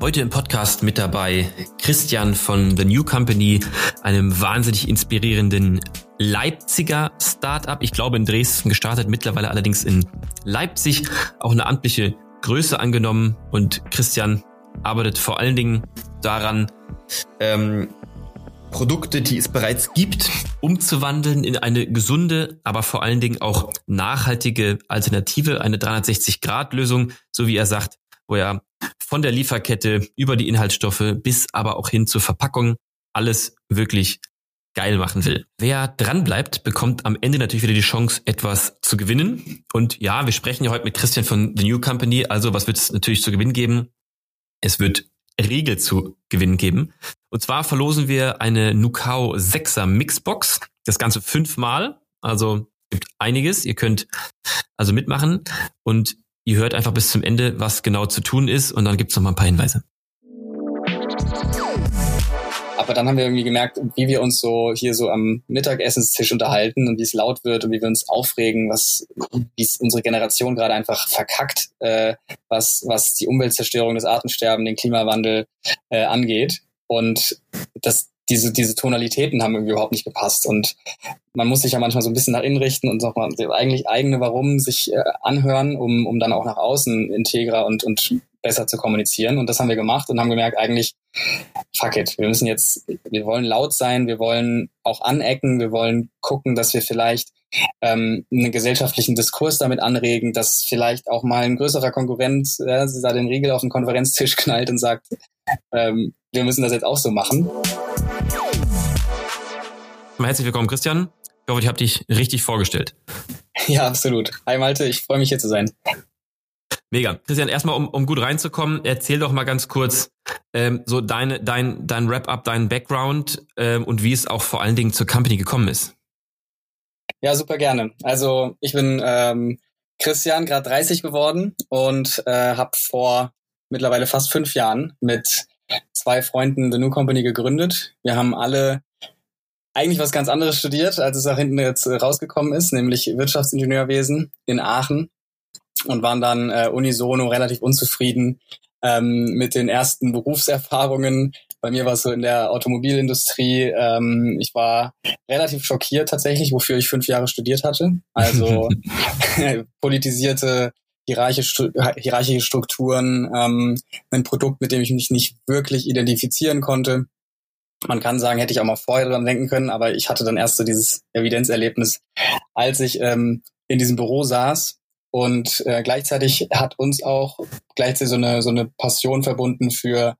Heute im Podcast mit dabei Christian von The New Company, einem wahnsinnig inspirierenden Leipziger Startup. Ich glaube in Dresden gestartet, mittlerweile allerdings in Leipzig auch eine amtliche Größe angenommen. Und Christian arbeitet vor allen Dingen daran, ähm, Produkte, die es bereits gibt, umzuwandeln in eine gesunde, aber vor allen Dingen auch nachhaltige Alternative, eine 360-Grad-Lösung, so wie er sagt, wo er von der Lieferkette über die Inhaltsstoffe bis aber auch hin zur Verpackung alles wirklich geil machen will. Wer dran bleibt, bekommt am Ende natürlich wieder die Chance, etwas zu gewinnen. Und ja, wir sprechen ja heute mit Christian von The New Company. Also was wird es natürlich zu gewinnen geben? Es wird Riegel zu gewinnen geben. Und zwar verlosen wir eine Nukao 6er Mixbox. Das Ganze fünfmal. Also gibt einiges. Ihr könnt also mitmachen. Und Ihr hört einfach bis zum Ende, was genau zu tun ist und dann gibt's noch mal ein paar Hinweise. Aber dann haben wir irgendwie gemerkt, wie wir uns so hier so am Mittagessenstisch unterhalten und wie es laut wird und wie wir uns aufregen, was wie unsere Generation gerade einfach verkackt, äh, was, was die Umweltzerstörung, das Artensterben, den Klimawandel äh, angeht. Und das, diese, diese Tonalitäten haben irgendwie überhaupt nicht gepasst. Und man muss sich ja manchmal so ein bisschen nach innen richten und nochmal eigentlich eigene Warum sich äh, anhören, um, um dann auch nach außen integrer und, und besser zu kommunizieren. Und das haben wir gemacht und haben gemerkt, eigentlich, fuck it, wir müssen jetzt, wir wollen laut sein, wir wollen auch anecken, wir wollen gucken, dass wir vielleicht ähm, einen gesellschaftlichen Diskurs damit anregen, dass vielleicht auch mal ein größerer Konkurrent äh, da den Riegel auf den Konferenztisch knallt und sagt, ähm, wir müssen das jetzt auch so machen. Herzlich willkommen, Christian. Ich hoffe, ich habe dich richtig vorgestellt. Ja, absolut. Hi Malte, ich freue mich hier zu sein. Mega. Christian, erstmal, um, um gut reinzukommen, erzähl doch mal ganz kurz ähm, so deine, dein, dein Wrap-up, deinen Background ähm, und wie es auch vor allen Dingen zur Company gekommen ist. Ja, super gerne. Also ich bin ähm, Christian, gerade 30 geworden und äh, habe vor mittlerweile fast fünf Jahren mit zwei Freunden The New Company gegründet. Wir haben alle eigentlich was ganz anderes studiert, als es auch hinten jetzt rausgekommen ist, nämlich Wirtschaftsingenieurwesen in Aachen und waren dann äh, unisono relativ unzufrieden ähm, mit den ersten Berufserfahrungen. Bei mir war es so in der Automobilindustrie. Ähm, ich war relativ schockiert tatsächlich, wofür ich fünf Jahre studiert hatte. Also politisierte hierarchische, hierarchische Strukturen, ähm, ein Produkt, mit dem ich mich nicht wirklich identifizieren konnte. Man kann sagen, hätte ich auch mal vorher dran denken können, aber ich hatte dann erst so dieses Evidenzerlebnis, als ich ähm, in diesem Büro saß und äh, gleichzeitig hat uns auch gleichzeitig so eine, so eine Passion verbunden für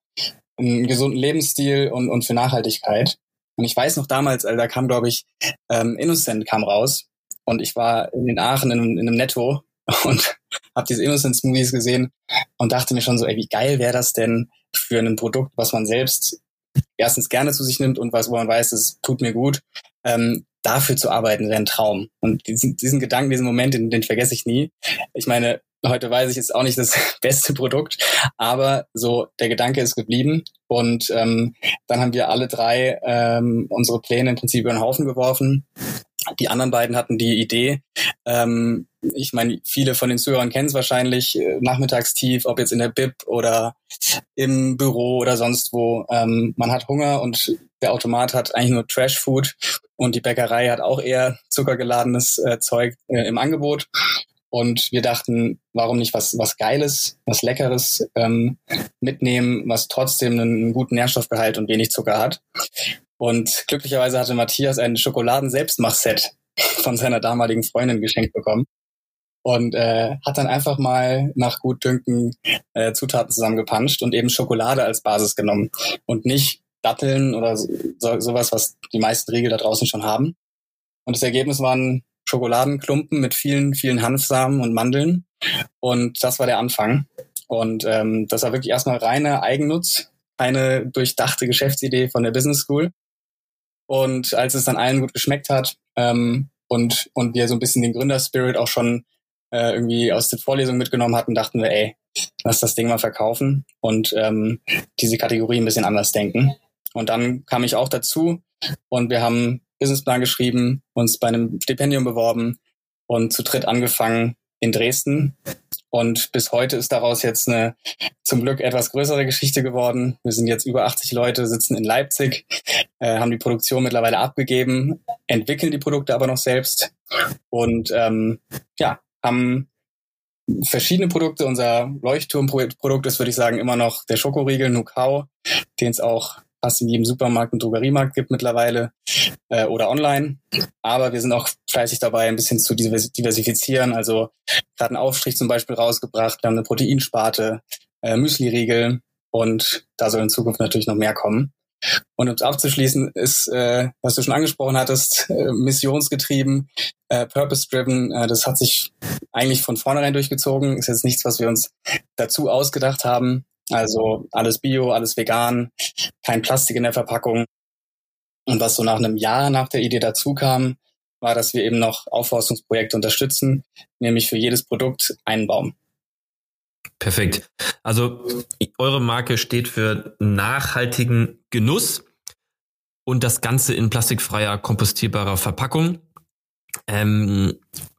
einen gesunden Lebensstil und, und für Nachhaltigkeit. Und ich weiß noch damals, also da kam, glaube ich, ähm, Innocent kam raus und ich war in Aachen in, in einem Netto und habe diese Innocence-Movies gesehen und dachte mir schon so, ey, wie geil wäre das denn für ein Produkt, was man selbst erstens gerne zu sich nimmt und was, wo man weiß, es tut mir gut, ähm, dafür zu arbeiten, wäre ein Traum. Und diesen, diesen Gedanken, diesen Moment, den, den vergesse ich nie. Ich meine, heute weiß ich jetzt auch nicht das beste Produkt, aber so der Gedanke ist geblieben. Und ähm, dann haben wir alle drei ähm, unsere Pläne im Prinzip über den Haufen geworfen. Die anderen beiden hatten die Idee, ähm, ich meine, viele von den Zuhörern kennen es wahrscheinlich, äh, nachmittagstief, ob jetzt in der Bib oder im Büro oder sonst wo. Ähm, man hat Hunger und der Automat hat eigentlich nur Trash-Food und die Bäckerei hat auch eher zuckergeladenes äh, Zeug äh, im Angebot. Und wir dachten, warum nicht was, was Geiles, was Leckeres ähm, mitnehmen, was trotzdem einen guten Nährstoffgehalt und wenig Zucker hat. Und glücklicherweise hatte Matthias ein Schokoladen-Selbstmachset von seiner damaligen Freundin geschenkt bekommen und äh, hat dann einfach mal nach Gutdünken äh, Zutaten zusammengepanscht und eben Schokolade als Basis genommen und nicht Datteln oder so, sowas, was die meisten Riegel da draußen schon haben. Und das Ergebnis waren Schokoladenklumpen mit vielen, vielen Hanfsamen und Mandeln. Und das war der Anfang. Und ähm, das war wirklich erstmal reine Eigennutz, keine durchdachte Geschäftsidee von der Business School. Und als es dann allen gut geschmeckt hat ähm, und, und wir so ein bisschen den Gründerspirit auch schon äh, irgendwie aus den Vorlesungen mitgenommen hatten, dachten wir, ey, lass das Ding mal verkaufen und ähm, diese Kategorie ein bisschen anders denken. Und dann kam ich auch dazu und wir haben Businessplan geschrieben, uns bei einem Stipendium beworben und zu dritt angefangen, in Dresden. Und bis heute ist daraus jetzt eine zum Glück etwas größere Geschichte geworden. Wir sind jetzt über 80 Leute, sitzen in Leipzig, äh, haben die Produktion mittlerweile abgegeben, entwickeln die Produkte aber noch selbst und ähm, ja, haben verschiedene Produkte. Unser Leuchtturmprodukt ist, würde ich sagen, immer noch der Schokoriegel Nukau, den es auch fast in jedem Supermarkt und Drogeriemarkt gibt mittlerweile äh, oder online. Aber wir sind auch fleißig dabei, ein bisschen zu diversifizieren. Also gerade einen Aufstrich zum Beispiel rausgebracht. Wir haben eine Proteinsparte, äh, Müsli-Riegel und da soll in Zukunft natürlich noch mehr kommen. Und um es abzuschließen, ist, äh, was du schon angesprochen hattest, äh, missionsgetrieben, äh, purpose-driven. Äh, das hat sich eigentlich von vornherein durchgezogen. Ist jetzt nichts, was wir uns dazu ausgedacht haben. Also alles Bio, alles vegan, kein Plastik in der Verpackung. Und was so nach einem Jahr nach der Idee dazu kam, war, dass wir eben noch Aufforstungsprojekte unterstützen, nämlich für jedes Produkt einen Baum. Perfekt. Also eure Marke steht für nachhaltigen Genuss und das Ganze in plastikfreier, kompostierbarer Verpackung. Ähm,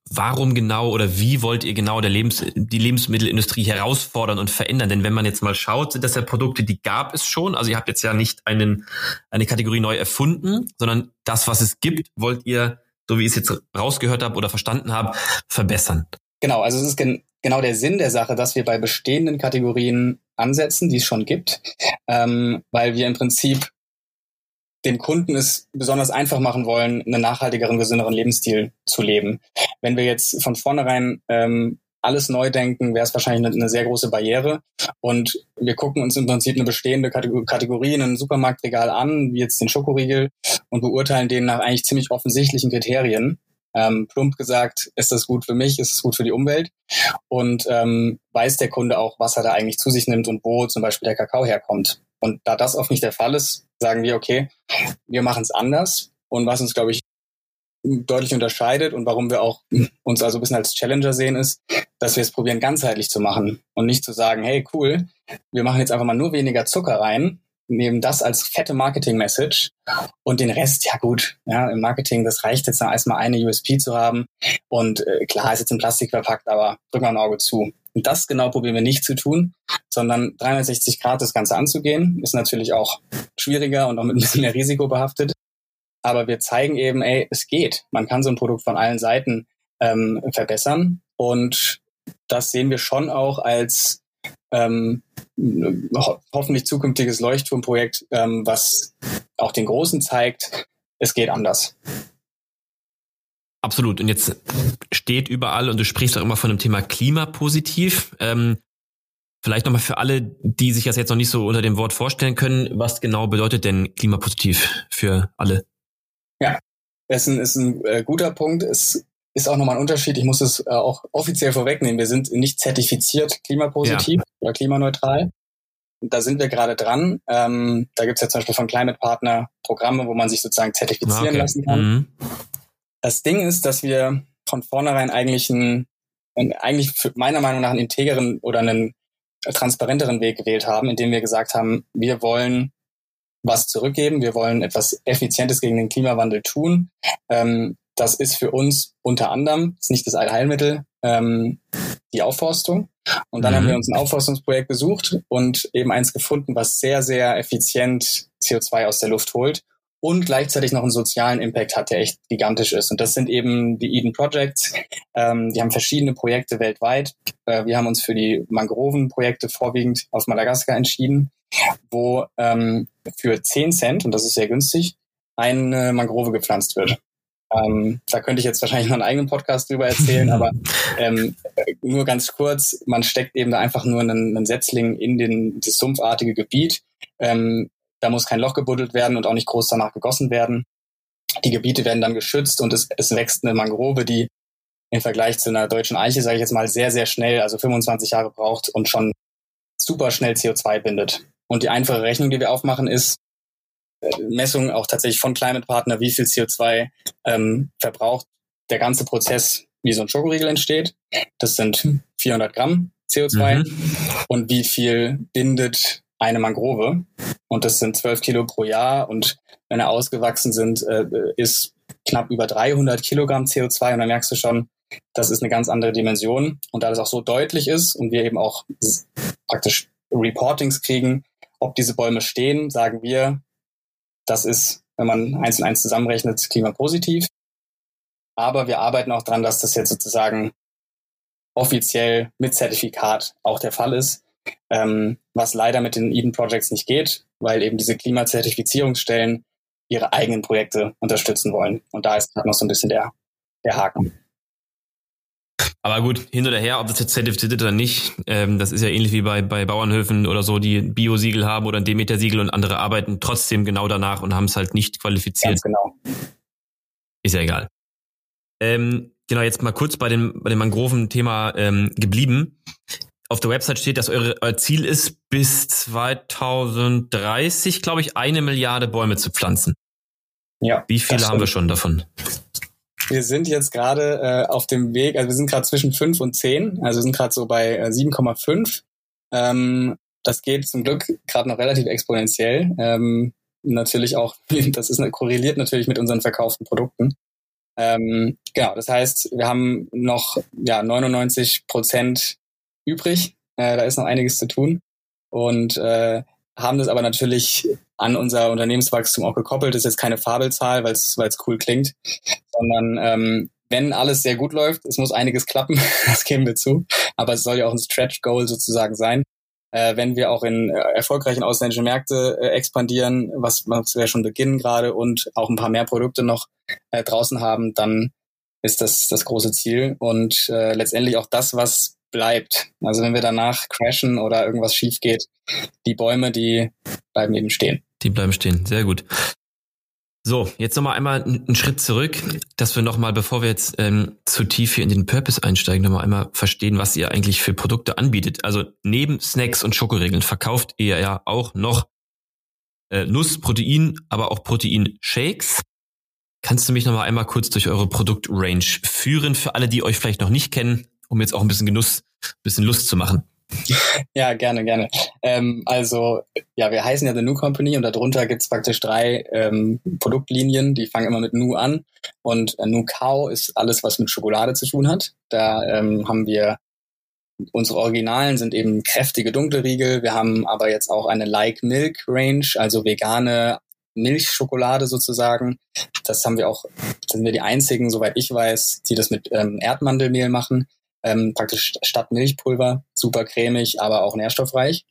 warum genau oder wie wollt ihr genau der Lebens die Lebensmittelindustrie herausfordern und verändern? Denn wenn man jetzt mal schaut, sind das ja Produkte, die gab es schon. Also ihr habt jetzt ja nicht einen, eine Kategorie neu erfunden, sondern das, was es gibt, wollt ihr, so wie ich es jetzt rausgehört habe oder verstanden habe, verbessern. Genau, also es ist gen genau der Sinn der Sache, dass wir bei bestehenden Kategorien ansetzen, die es schon gibt, ähm, weil wir im Prinzip dem Kunden es besonders einfach machen wollen, einen nachhaltigeren, gesünderen Lebensstil zu leben. Wenn wir jetzt von vornherein ähm, alles neu denken, wäre es wahrscheinlich eine, eine, sehr große Barriere. Und wir gucken uns im Prinzip eine bestehende Kategorie in einem Supermarktregal an, wie jetzt den Schokoriegel, und beurteilen den nach eigentlich ziemlich offensichtlichen Kriterien. Ähm, plump gesagt, ist das gut für mich, ist es gut für die Umwelt? Und ähm, weiß der Kunde auch, was er da eigentlich zu sich nimmt und wo zum Beispiel der Kakao herkommt. Und da das oft nicht der Fall ist, sagen wir, okay, wir machen es anders. Und was uns, glaube ich, deutlich unterscheidet und warum wir auch uns also ein bisschen als Challenger sehen, ist, dass wir es probieren, ganzheitlich zu machen und nicht zu sagen, hey, cool, wir machen jetzt einfach mal nur weniger Zucker rein, nehmen das als fette Marketing-Message und den Rest, ja gut, ja, im Marketing, das reicht jetzt erstmal eine USP zu haben und äh, klar ist jetzt in Plastik verpackt, aber drück mal ein Auge zu. Und das genau probieren wir nicht zu tun, sondern 360 Grad das Ganze anzugehen, ist natürlich auch schwieriger und auch mit ein bisschen mehr Risiko behaftet. Aber wir zeigen eben, ey, es geht. Man kann so ein Produkt von allen Seiten ähm, verbessern. Und das sehen wir schon auch als ähm, ho hoffentlich zukünftiges Leuchtturmprojekt, ähm, was auch den Großen zeigt, es geht anders. Absolut. Und jetzt steht überall, und du sprichst auch immer von dem Thema klimapositiv. Ähm, vielleicht nochmal für alle, die sich das jetzt noch nicht so unter dem Wort vorstellen können, was genau bedeutet denn klimapositiv für alle? Ja, das ist ein, ist ein äh, guter Punkt. Es ist auch nochmal ein Unterschied. Ich muss es äh, auch offiziell vorwegnehmen. Wir sind nicht zertifiziert klimapositiv ja. oder klimaneutral. Da sind wir gerade dran. Ähm, da gibt es ja zum Beispiel von Climate Partner Programme, wo man sich sozusagen zertifizieren okay. lassen kann. Mhm. Das Ding ist, dass wir von vornherein eigentlich einen, eigentlich meiner Meinung nach einen integeren oder einen transparenteren Weg gewählt haben, indem wir gesagt haben, wir wollen was zurückgeben, wir wollen etwas Effizientes gegen den Klimawandel tun. Ähm, das ist für uns unter anderem, ist nicht das Allheilmittel, ähm, die Aufforstung. Und dann mhm. haben wir uns ein Aufforstungsprojekt gesucht und eben eins gefunden, was sehr, sehr effizient CO2 aus der Luft holt und gleichzeitig noch einen sozialen Impact hat, der echt gigantisch ist. Und das sind eben die Eden Projects. Ähm, die haben verschiedene Projekte weltweit. Äh, wir haben uns für die Mangrovenprojekte vorwiegend auf Madagaskar entschieden, wo ähm, für 10 Cent, und das ist sehr günstig, eine Mangrove gepflanzt wird. Ähm, da könnte ich jetzt wahrscheinlich noch einen eigenen Podcast drüber erzählen, aber ähm, nur ganz kurz, man steckt eben da einfach nur einen, einen Setzling in den, das sumpfartige Gebiet. Ähm, da muss kein Loch gebuddelt werden und auch nicht groß danach gegossen werden. Die Gebiete werden dann geschützt und es, es wächst eine Mangrove, die im Vergleich zu einer deutschen Eiche, sage ich jetzt mal, sehr, sehr schnell, also 25 Jahre braucht und schon super schnell CO2 bindet. Und die einfache Rechnung, die wir aufmachen, ist äh, Messung auch tatsächlich von Climate Partner, wie viel CO2 ähm, verbraucht der ganze Prozess, wie so ein Schokoriegel entsteht. Das sind 400 Gramm CO2. Mhm. Und wie viel bindet eine Mangrove und das sind 12 Kilo pro Jahr und wenn er ausgewachsen sind, äh, ist knapp über 300 Kilogramm CO2 und dann merkst du schon, das ist eine ganz andere Dimension. Und da das auch so deutlich ist und wir eben auch praktisch Reportings kriegen, ob diese Bäume stehen, sagen wir, das ist, wenn man eins und eins zusammenrechnet, klimapositiv. Aber wir arbeiten auch dran, dass das jetzt sozusagen offiziell mit Zertifikat auch der Fall ist, ähm, was leider mit den Eden Projects nicht geht, weil eben diese Klimazertifizierungsstellen ihre eigenen Projekte unterstützen wollen. Und da ist noch so ein bisschen der, der Haken. Aber gut, hin oder her, ob das jetzt zertifiziert ist oder nicht, ähm, das ist ja ähnlich wie bei, bei Bauernhöfen oder so, die Bio-Siegel haben oder ein Demeter-Siegel und andere arbeiten trotzdem genau danach und haben es halt nicht qualifiziert. Ganz genau. Ist ja egal. Ähm, genau, jetzt mal kurz bei dem, bei dem Mangroven-Thema ähm, geblieben. Auf der Website steht, dass eure, euer Ziel ist, bis 2030, glaube ich, eine Milliarde Bäume zu pflanzen. Ja. Wie viele haben wir schon davon? Wir sind jetzt gerade äh, auf dem Weg, also wir sind gerade zwischen 5 und 10, also wir sind gerade so bei äh, 7,5. Ähm, das geht zum Glück gerade noch relativ exponentiell. Ähm, natürlich auch, das ist korreliert natürlich mit unseren verkauften Produkten. Ähm, genau, das heißt, wir haben noch ja, 99 Prozent übrig. Äh, da ist noch einiges zu tun. Und äh, haben das aber natürlich an unser Unternehmenswachstum auch gekoppelt. Das ist jetzt keine Fabelzahl, weil es cool klingt, sondern ähm, wenn alles sehr gut läuft, es muss einiges klappen, das geben wir zu, aber es soll ja auch ein Stretch Goal sozusagen sein. Äh, wenn wir auch in äh, erfolgreichen ausländischen Märkte äh, expandieren, was, was wir schon beginnen gerade und auch ein paar mehr Produkte noch äh, draußen haben, dann ist das das große Ziel und äh, letztendlich auch das, was bleibt. Also wenn wir danach crashen oder irgendwas schief geht, die Bäume, die bleiben eben stehen. Die bleiben stehen, sehr gut. So, jetzt nochmal einmal einen Schritt zurück, dass wir nochmal, bevor wir jetzt ähm, zu tief hier in den Purpose einsteigen, nochmal einmal verstehen, was ihr eigentlich für Produkte anbietet. Also neben Snacks und Schokoregeln verkauft ihr ja auch noch äh, Nussprotein, aber auch Proteinshakes. Kannst du mich nochmal einmal kurz durch eure Produktrange führen für alle, die euch vielleicht noch nicht kennen, um jetzt auch ein bisschen Genuss, ein bisschen Lust zu machen? Ja, gerne, gerne. Ähm, also, ja, wir heißen ja The New Company und darunter gibt's praktisch drei ähm, Produktlinien, die fangen immer mit Nu an. Und äh, Nu Cow ist alles, was mit Schokolade zu tun hat. Da ähm, haben wir unsere Originalen sind eben kräftige dunkle Riegel. Wir haben aber jetzt auch eine Like Milk Range, also vegane Milchschokolade sozusagen. Das haben wir auch, sind wir die einzigen, soweit ich weiß, die das mit ähm, Erdmandelmehl machen ähm, praktisch statt Milchpulver, super cremig, aber auch nährstoffreich.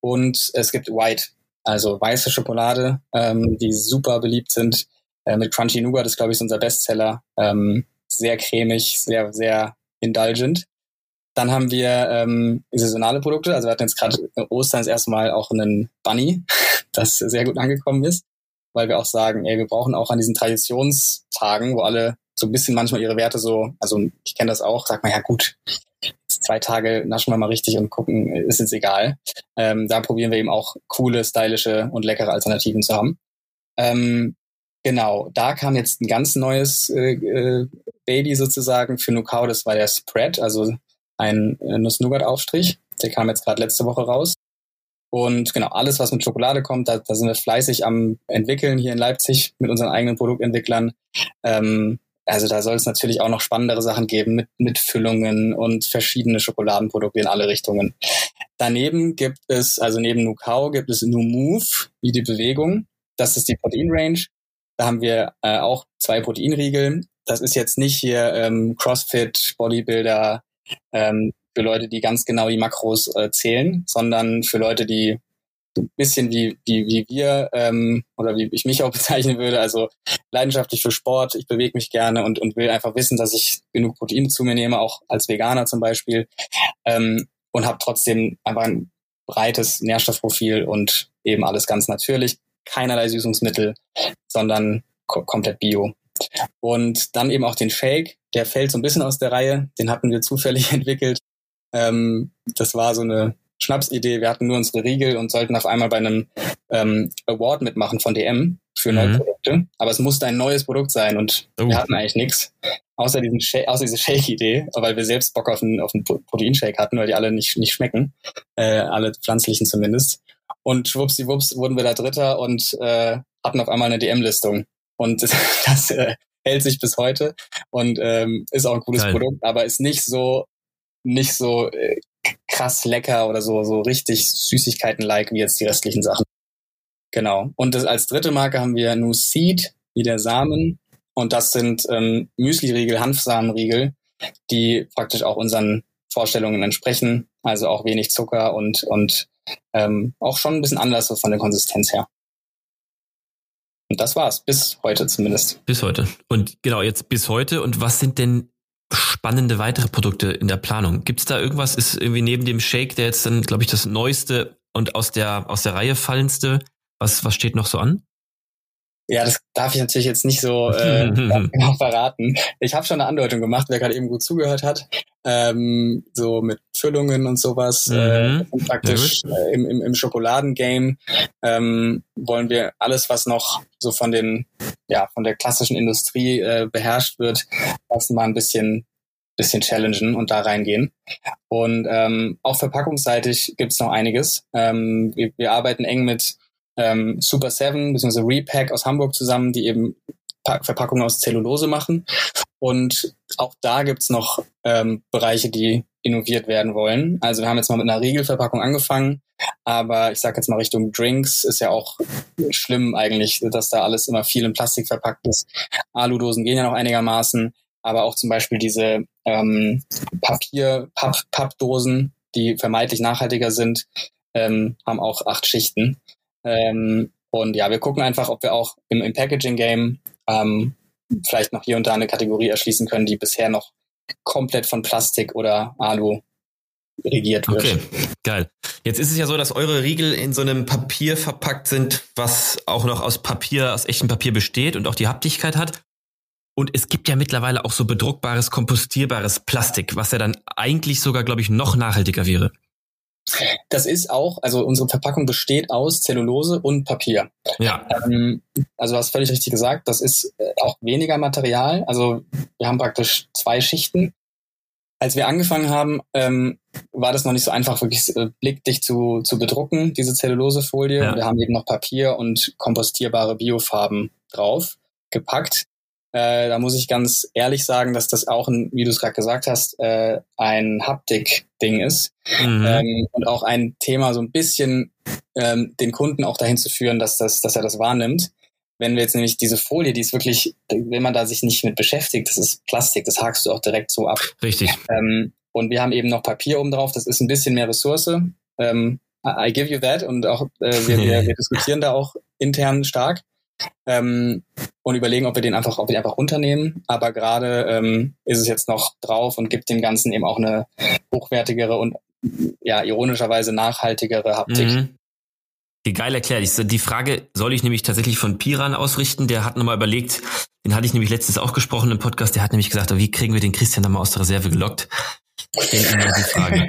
Und es gibt White, also weiße Schokolade, ähm, die super beliebt sind. Äh, mit Crunchy Nougat ist, glaube ich, unser Bestseller. Ähm, sehr cremig, sehr, sehr indulgent. Dann haben wir ähm, saisonale Produkte. Also wir hatten jetzt gerade Ostern das erste Mal auch einen Bunny, das sehr gut angekommen ist, weil wir auch sagen, ey, wir brauchen auch an diesen Traditionstagen, wo alle so ein bisschen manchmal ihre Werte so, also ich kenne das auch, sagt man ja gut, zwei Tage naschen wir mal richtig und gucken, ist jetzt egal. Ähm, da probieren wir eben auch coole, stylische und leckere Alternativen zu haben. Ähm, genau, da kam jetzt ein ganz neues äh, äh, Baby sozusagen für Nukau, das war der Spread, also ein äh, Nuss-Nougat-Aufstrich. Der kam jetzt gerade letzte Woche raus. Und genau, alles, was mit Schokolade kommt, da, da sind wir fleißig am entwickeln hier in Leipzig mit unseren eigenen Produktentwicklern. Ähm, also da soll es natürlich auch noch spannendere Sachen geben mit, mit Füllungen und verschiedene Schokoladenprodukte in alle Richtungen. Daneben gibt es, also neben Nukau gibt es NuMove, wie die Bewegung. Das ist die Proteinrange. Da haben wir äh, auch zwei Proteinriegel. Das ist jetzt nicht hier ähm, CrossFit, Bodybuilder, ähm, für Leute, die ganz genau die Makros äh, zählen, sondern für Leute, die ein bisschen wie, wie, wie wir ähm, oder wie ich mich auch bezeichnen würde, also leidenschaftlich für Sport, ich bewege mich gerne und, und will einfach wissen, dass ich genug Protein zu mir nehme, auch als Veganer zum Beispiel, ähm, und habe trotzdem einfach ein breites Nährstoffprofil und eben alles ganz natürlich, keinerlei Süßungsmittel, sondern ko komplett bio. Und dann eben auch den Shake, der fällt so ein bisschen aus der Reihe, den hatten wir zufällig entwickelt. Ähm, das war so eine Schnapsidee. Wir hatten nur unsere Riegel und sollten auf einmal bei einem ähm, Award mitmachen von DM für neue mhm. Produkte. Aber es musste ein neues Produkt sein und oh. wir hatten eigentlich nichts. Außer, diesen außer diese Shake-Idee, weil wir selbst Bock auf einen, auf einen Proteinshake hatten, weil die alle nicht, nicht schmecken. Äh, alle pflanzlichen zumindest. Und schwuppsiwupps wurden wir da Dritter und äh, hatten auf einmal eine DM-Listung. Und das, äh, hält sich bis heute und ähm, ist auch ein cooles Geil. Produkt, aber ist nicht so nicht so äh, krass lecker oder so so richtig Süßigkeiten-like wie jetzt die restlichen Sachen. Genau. Und das, als dritte Marke haben wir Nu Seed, wie der Samen. Und das sind ähm, Müsli-Riegel, Hanfsamenriegel, die praktisch auch unseren Vorstellungen entsprechen. Also auch wenig Zucker und, und ähm, auch schon ein bisschen anders von der Konsistenz her. Und das war's, bis heute zumindest. Bis heute. Und genau, jetzt bis heute. Und was sind denn spannende weitere Produkte in der Planung? Gibt es da irgendwas, ist irgendwie neben dem Shake, der jetzt dann, glaube ich, das neueste und aus der, aus der Reihe fallendste, was, was steht noch so an? Ja, das darf ich natürlich jetzt nicht so äh, genau verraten. Ich habe schon eine Andeutung gemacht, wer gerade eben gut zugehört hat. Ähm, so mit Füllungen und sowas. Äh, mhm. Äh, praktisch äh, im, im, im Schokoladengame ähm, wollen wir alles, was noch so von den, ja, von der klassischen Industrie äh, beherrscht wird, erstmal ein bisschen bisschen challengen und da reingehen. Und ähm, auch verpackungsseitig gibt's noch einiges. Ähm, wir, wir arbeiten eng mit ähm, Super Seven bzw. Repack aus Hamburg zusammen, die eben Verpackungen aus Zellulose machen. Und auch da gibt's noch ähm, Bereiche, die innoviert werden wollen. Also wir haben jetzt mal mit einer Riegelverpackung angefangen, aber ich sage jetzt mal Richtung Drinks ist ja auch schlimm eigentlich, dass da alles immer viel in Plastik verpackt ist. Aludosen gehen ja noch einigermaßen, aber auch zum Beispiel diese ähm, Papier, Papp, Pappdosen, die vermeintlich nachhaltiger sind, ähm, haben auch acht Schichten. Ähm, und ja, wir gucken einfach, ob wir auch im, im Packaging-Game ähm, vielleicht noch hier und da eine Kategorie erschließen können, die bisher noch komplett von Plastik oder Alu regiert wird. Okay, geil. Jetzt ist es ja so, dass eure Riegel in so einem Papier verpackt sind, was auch noch aus Papier, aus echtem Papier besteht und auch die Haptigkeit hat. Und es gibt ja mittlerweile auch so bedruckbares, kompostierbares Plastik, was ja dann eigentlich sogar, glaube ich, noch nachhaltiger wäre. Das ist auch, also unsere Verpackung besteht aus Zellulose und Papier. Ja. Ähm, also du hast völlig richtig gesagt, das ist äh, auch weniger Material. Also wir haben praktisch zwei Schichten. Als wir angefangen haben, ähm, war das noch nicht so einfach, wirklich äh, blickdicht zu, zu bedrucken, diese Zellulosefolie. Ja. Wir haben eben noch Papier und kompostierbare Biofarben drauf gepackt. Äh, da muss ich ganz ehrlich sagen, dass das auch, ein, wie du es gerade gesagt hast, äh, ein Haptik-Ding ist. Mhm. Ähm, und auch ein Thema, so ein bisschen ähm, den Kunden auch dahin zu führen, dass, das, dass er das wahrnimmt. Wenn wir jetzt nämlich diese Folie, die ist wirklich, wenn man da sich nicht mit beschäftigt, das ist Plastik, das hakst du auch direkt so ab. Richtig. Ähm, und wir haben eben noch Papier oben drauf, das ist ein bisschen mehr Ressource. Ähm, I give you that und auch äh, wir, wir, wir diskutieren da auch intern stark ähm, und überlegen, ob wir den einfach, ob wir einfach runternehmen. Aber gerade ähm, ist es jetzt noch drauf und gibt dem Ganzen eben auch eine hochwertigere und ja ironischerweise nachhaltigere Haptik. Mhm. Geil erklärt. Die Frage soll ich nämlich tatsächlich von Piran ausrichten. Der hat nochmal überlegt, den hatte ich nämlich letztens auch gesprochen im Podcast, der hat nämlich gesagt, wie kriegen wir den Christian nochmal aus der Reserve gelockt? Stell ihm die Frage.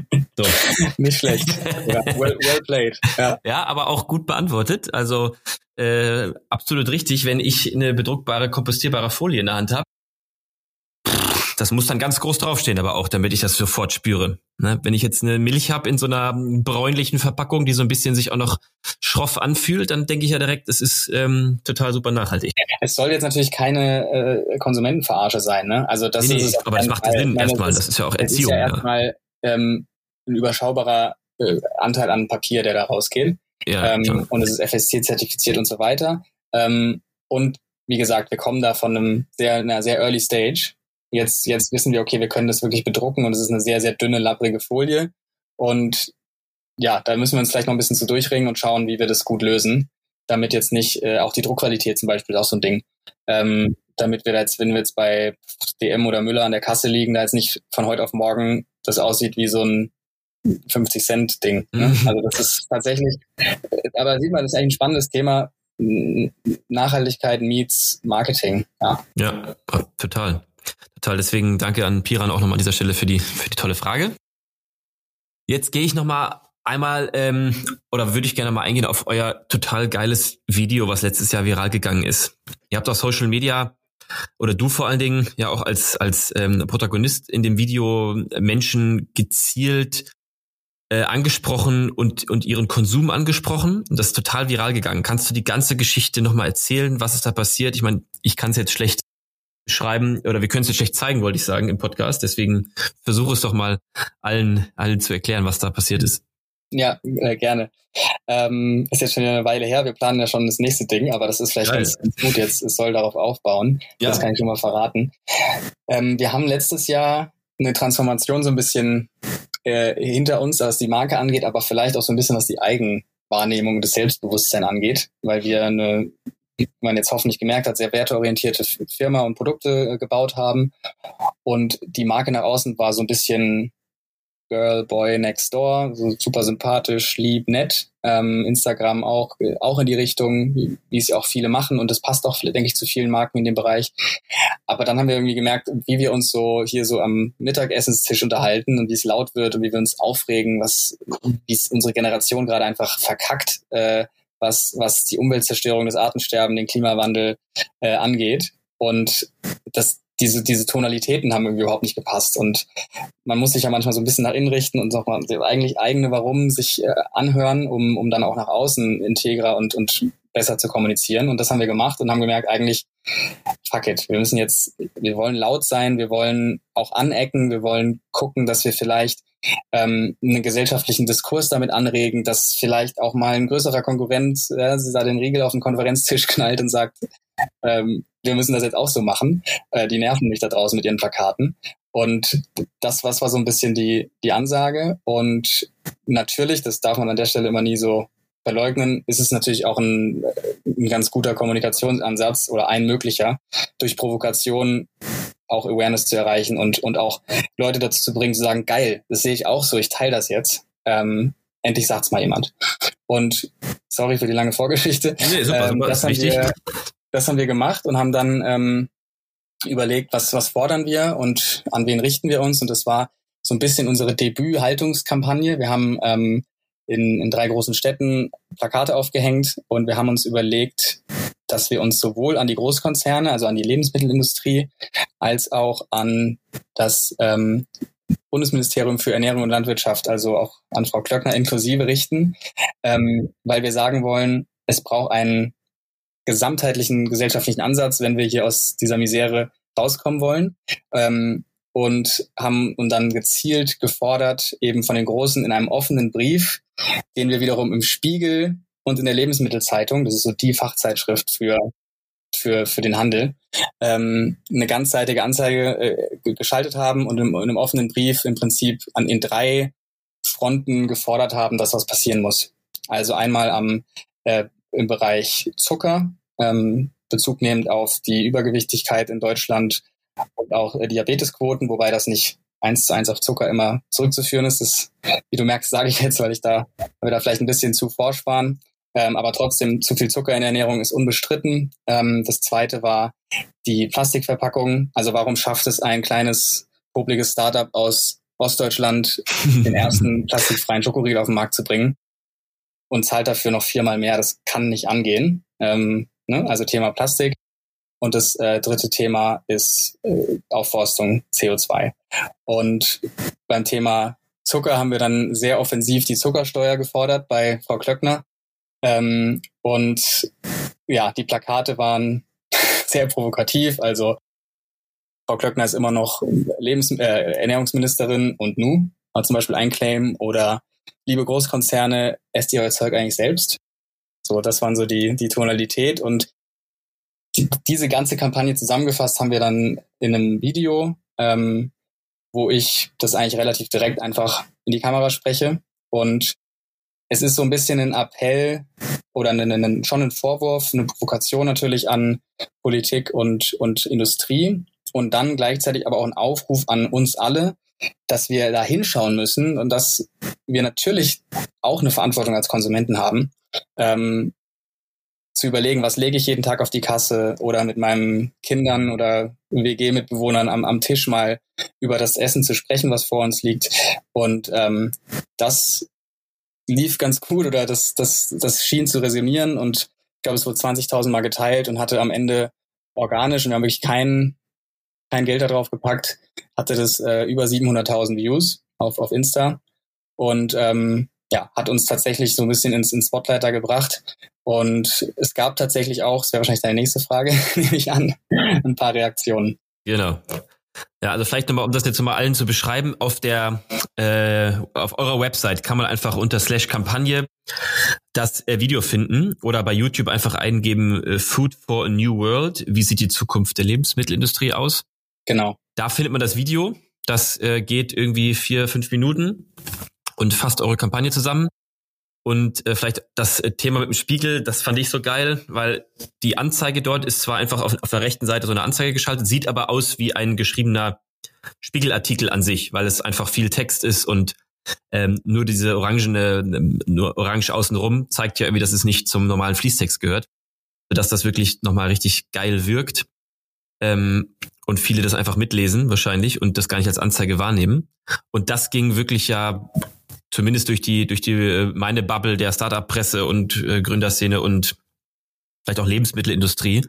So. Nicht schlecht. Ja, well, well played. Ja. ja, aber auch gut beantwortet. Also äh, absolut richtig, wenn ich eine bedruckbare, kompostierbare Folie in der Hand habe. Das muss dann ganz groß draufstehen, aber auch, damit ich das sofort spüre. Ne? Wenn ich jetzt eine Milch habe in so einer bräunlichen Verpackung, die so ein bisschen sich auch noch schroff anfühlt, dann denke ich ja direkt, es ist ähm, total super nachhaltig. Es soll jetzt natürlich keine äh, Konsumentenverarsche sein, ne? Also das nee, ist nee, aber das macht ja Sinn erstmal. Das ist ja auch Erziehung. Das ist ja erstmal ähm, ein überschaubarer äh, Anteil an Papier, der da rausgeht. Ja, ähm, und es ist FSC-zertifiziert und so weiter. Ähm, und wie gesagt, wir kommen da von einem sehr, einer sehr early stage. Jetzt, jetzt wissen wir, okay, wir können das wirklich bedrucken und es ist eine sehr, sehr dünne, lapprige Folie. Und ja, da müssen wir uns vielleicht noch ein bisschen zu durchringen und schauen, wie wir das gut lösen, damit jetzt nicht, äh, auch die Druckqualität zum Beispiel ist auch so ein Ding, ähm, damit wir da jetzt, wenn wir jetzt bei DM oder Müller an der Kasse liegen, da jetzt nicht von heute auf morgen das aussieht wie so ein 50 Cent Ding. Ne? Mhm. Also das ist tatsächlich, aber sieht man, das ist eigentlich ein spannendes Thema. Nachhaltigkeit meets Marketing. Ja, ja total. Total. Deswegen danke an Piran auch nochmal an dieser Stelle für die, für die tolle Frage. Jetzt gehe ich nochmal einmal, ähm, oder würde ich gerne mal eingehen auf euer total geiles Video, was letztes Jahr viral gegangen ist. Ihr habt auf Social Media oder du vor allen Dingen ja auch als, als ähm, Protagonist in dem Video Menschen gezielt äh, angesprochen und, und ihren Konsum angesprochen. Und das ist total viral gegangen. Kannst du die ganze Geschichte nochmal erzählen? Was ist da passiert? Ich meine, ich kann es jetzt schlecht schreiben, oder wir können es jetzt schlecht zeigen, wollte ich sagen, im Podcast. Deswegen versuche es doch mal allen, allen zu erklären, was da passiert ist. Ja, äh, gerne. Ähm, ist jetzt schon eine Weile her. Wir planen ja schon das nächste Ding, aber das ist vielleicht ganz, ganz, gut jetzt. Es soll darauf aufbauen. Ja. Das kann ich schon mal verraten. Ähm, wir haben letztes Jahr eine Transformation so ein bisschen äh, hinter uns, was die Marke angeht, aber vielleicht auch so ein bisschen, was die Eigenwahrnehmung des Selbstbewusstseins angeht, weil wir eine, wie man jetzt hoffentlich gemerkt hat, sehr werteorientierte Firma und Produkte äh, gebaut haben. Und die Marke nach außen war so ein bisschen Girl, Boy Next Door, so super sympathisch, lieb, nett. Ähm, Instagram auch, auch in die Richtung, wie, wie es auch viele machen und das passt auch, denke ich, zu vielen Marken in dem Bereich. Aber dann haben wir irgendwie gemerkt, wie wir uns so hier so am Mittagessenstisch unterhalten und wie es laut wird und wie wir uns aufregen, was, wie es unsere Generation gerade einfach verkackt, äh, was, was die Umweltzerstörung, das Artensterben, den Klimawandel äh, angeht. Und das, diese, diese Tonalitäten haben irgendwie überhaupt nicht gepasst. Und man muss sich ja manchmal so ein bisschen nach innen richten und nochmal eigentlich eigene Warum sich äh, anhören, um, um dann auch nach außen integrer und, und besser zu kommunizieren. Und das haben wir gemacht und haben gemerkt, eigentlich, fuck it, wir müssen jetzt, wir wollen laut sein, wir wollen auch anecken, wir wollen gucken, dass wir vielleicht ähm, einen gesellschaftlichen Diskurs damit anregen, dass vielleicht auch mal ein größerer Konkurrent äh, da den Riegel auf den Konferenztisch knallt und sagt, ähm, wir müssen das jetzt auch so machen. Äh, die nerven mich da draußen mit ihren Plakaten. Und das was war so ein bisschen die, die Ansage. Und natürlich, das darf man an der Stelle immer nie so verleugnen, ist es natürlich auch ein, ein ganz guter Kommunikationsansatz oder ein möglicher, durch Provokation auch Awareness zu erreichen und, und auch Leute dazu zu bringen, zu sagen, geil, das sehe ich auch so, ich teile das jetzt. Ähm, endlich sagt's mal jemand. Und sorry für die lange Vorgeschichte. Nee, super, ähm, das, haben wir, das haben wir gemacht und haben dann ähm, überlegt, was, was fordern wir und an wen richten wir uns. Und das war so ein bisschen unsere Debüt-Haltungskampagne. Wir haben ähm, in, in drei großen Städten Plakate aufgehängt und wir haben uns überlegt, dass wir uns sowohl an die Großkonzerne, also an die Lebensmittelindustrie, als auch an das ähm, Bundesministerium für Ernährung und Landwirtschaft, also auch an Frau Klöckner inklusive richten, ähm, weil wir sagen wollen, es braucht einen gesamtheitlichen gesellschaftlichen Ansatz, wenn wir hier aus dieser Misere rauskommen wollen. Ähm, und haben und dann gezielt gefordert, eben von den Großen in einem offenen Brief, den wir wiederum im Spiegel und in der Lebensmittelzeitung, das ist so die Fachzeitschrift für für, für den Handel, ähm, eine ganzseitige Anzeige äh, geschaltet haben und im, in einem offenen Brief im Prinzip an in drei Fronten gefordert haben, dass was passieren muss. Also einmal am äh, im Bereich Zucker, ähm, Bezug nehmend auf die Übergewichtigkeit in Deutschland und auch äh, Diabetesquoten, wobei das nicht eins zu eins auf Zucker immer zurückzuführen ist. Das, wie du merkst, sage ich jetzt, weil ich da, weil wir da vielleicht ein bisschen zu forsch waren. Ähm, aber trotzdem, zu viel Zucker in der Ernährung ist unbestritten. Ähm, das zweite war die Plastikverpackung. Also warum schafft es ein kleines, publiges Startup aus Ostdeutschland, den ersten plastikfreien Schokoriegel auf den Markt zu bringen und zahlt dafür noch viermal mehr? Das kann nicht angehen. Ähm, ne? Also Thema Plastik. Und das äh, dritte Thema ist äh, Aufforstung CO2. Und beim Thema Zucker haben wir dann sehr offensiv die Zuckersteuer gefordert bei Frau Klöckner. Ähm, und ja, die Plakate waren sehr provokativ. Also Frau Klöckner ist immer noch Lebens äh, Ernährungsministerin und nu hat zum Beispiel ein Claim oder liebe Großkonzerne, esst ihr euer Zeug eigentlich selbst? So, das waren so die, die Tonalität. Und die, diese ganze Kampagne zusammengefasst haben wir dann in einem Video, ähm, wo ich das eigentlich relativ direkt einfach in die Kamera spreche. Und es ist so ein bisschen ein Appell oder ein, ein, schon ein Vorwurf, eine Provokation natürlich an Politik und, und Industrie. Und dann gleichzeitig aber auch ein Aufruf an uns alle, dass wir da hinschauen müssen und dass wir natürlich auch eine Verantwortung als Konsumenten haben, ähm, zu überlegen, was lege ich jeden Tag auf die Kasse oder mit meinen Kindern oder WG-Mitbewohnern am, am Tisch mal über das Essen zu sprechen, was vor uns liegt. Und ähm, das lief ganz gut oder das, das, das schien zu resümieren und ich glaube, es wurde 20.000 Mal geteilt und hatte am Ende organisch und wir haben wirklich kein, kein Geld darauf gepackt, hatte das äh, über 700.000 Views auf, auf Insta und ähm, ja, hat uns tatsächlich so ein bisschen ins, ins Spotlight da gebracht Und es gab tatsächlich auch, das wäre wahrscheinlich deine nächste Frage, nehme ich an, ein paar Reaktionen. Genau. Ja, also vielleicht nochmal, um das jetzt mal allen zu beschreiben, auf der äh, auf eurer Website kann man einfach unter Slash Kampagne das äh, Video finden oder bei YouTube einfach eingeben äh, Food for a New World. Wie sieht die Zukunft der Lebensmittelindustrie aus? Genau. Da findet man das Video. Das äh, geht irgendwie vier, fünf Minuten und fasst eure Kampagne zusammen. Und äh, vielleicht das äh, Thema mit dem Spiegel, das fand ich so geil, weil die Anzeige dort ist zwar einfach auf, auf der rechten Seite so eine Anzeige geschaltet, sieht aber aus wie ein geschriebener Spiegelartikel an sich, weil es einfach viel Text ist und ähm, nur diese orangene, nur orange außenrum zeigt ja irgendwie, dass es nicht zum normalen Fließtext gehört, sodass das wirklich nochmal richtig geil wirkt. Ähm, und viele das einfach mitlesen wahrscheinlich und das gar nicht als Anzeige wahrnehmen. Und das ging wirklich ja zumindest durch die, durch die äh, meine Bubble der Startup-Presse und äh, Gründerszene und vielleicht auch Lebensmittelindustrie.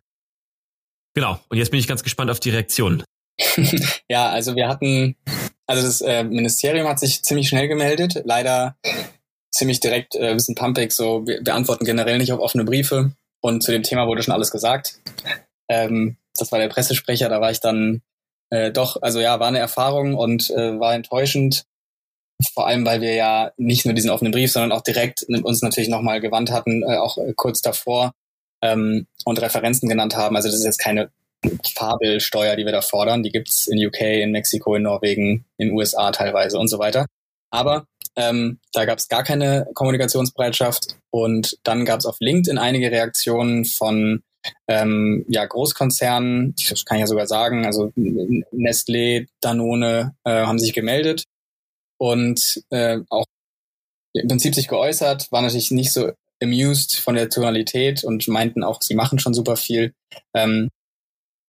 Genau. Und jetzt bin ich ganz gespannt auf die Reaktion. ja, also wir hatten, also das äh, Ministerium hat sich ziemlich schnell gemeldet. Leider ziemlich direkt, äh, bisschen pumpig, so wir, wir antworten generell nicht auf offene Briefe. Und zu dem Thema wurde schon alles gesagt. Ähm, das war der Pressesprecher, da war ich dann äh, doch, also ja, war eine Erfahrung und äh, war enttäuschend. Vor allem, weil wir ja nicht nur diesen offenen Brief, sondern auch direkt uns natürlich nochmal gewandt hatten, äh, auch äh, kurz davor ähm, und Referenzen genannt haben. Also das ist jetzt keine Fabelsteuer, die wir da fordern. Die gibt's in UK, in Mexiko, in Norwegen, in USA teilweise und so weiter. Aber ähm, da gab's gar keine Kommunikationsbereitschaft. Und dann gab's auf LinkedIn einige Reaktionen von ähm, ja, Großkonzernen, das kann ich ja sogar sagen, also Nestlé, Danone äh, haben sich gemeldet und äh, auch im Prinzip sich geäußert, war natürlich nicht so amused von der Tonalität und meinten auch, sie machen schon super viel. Ähm,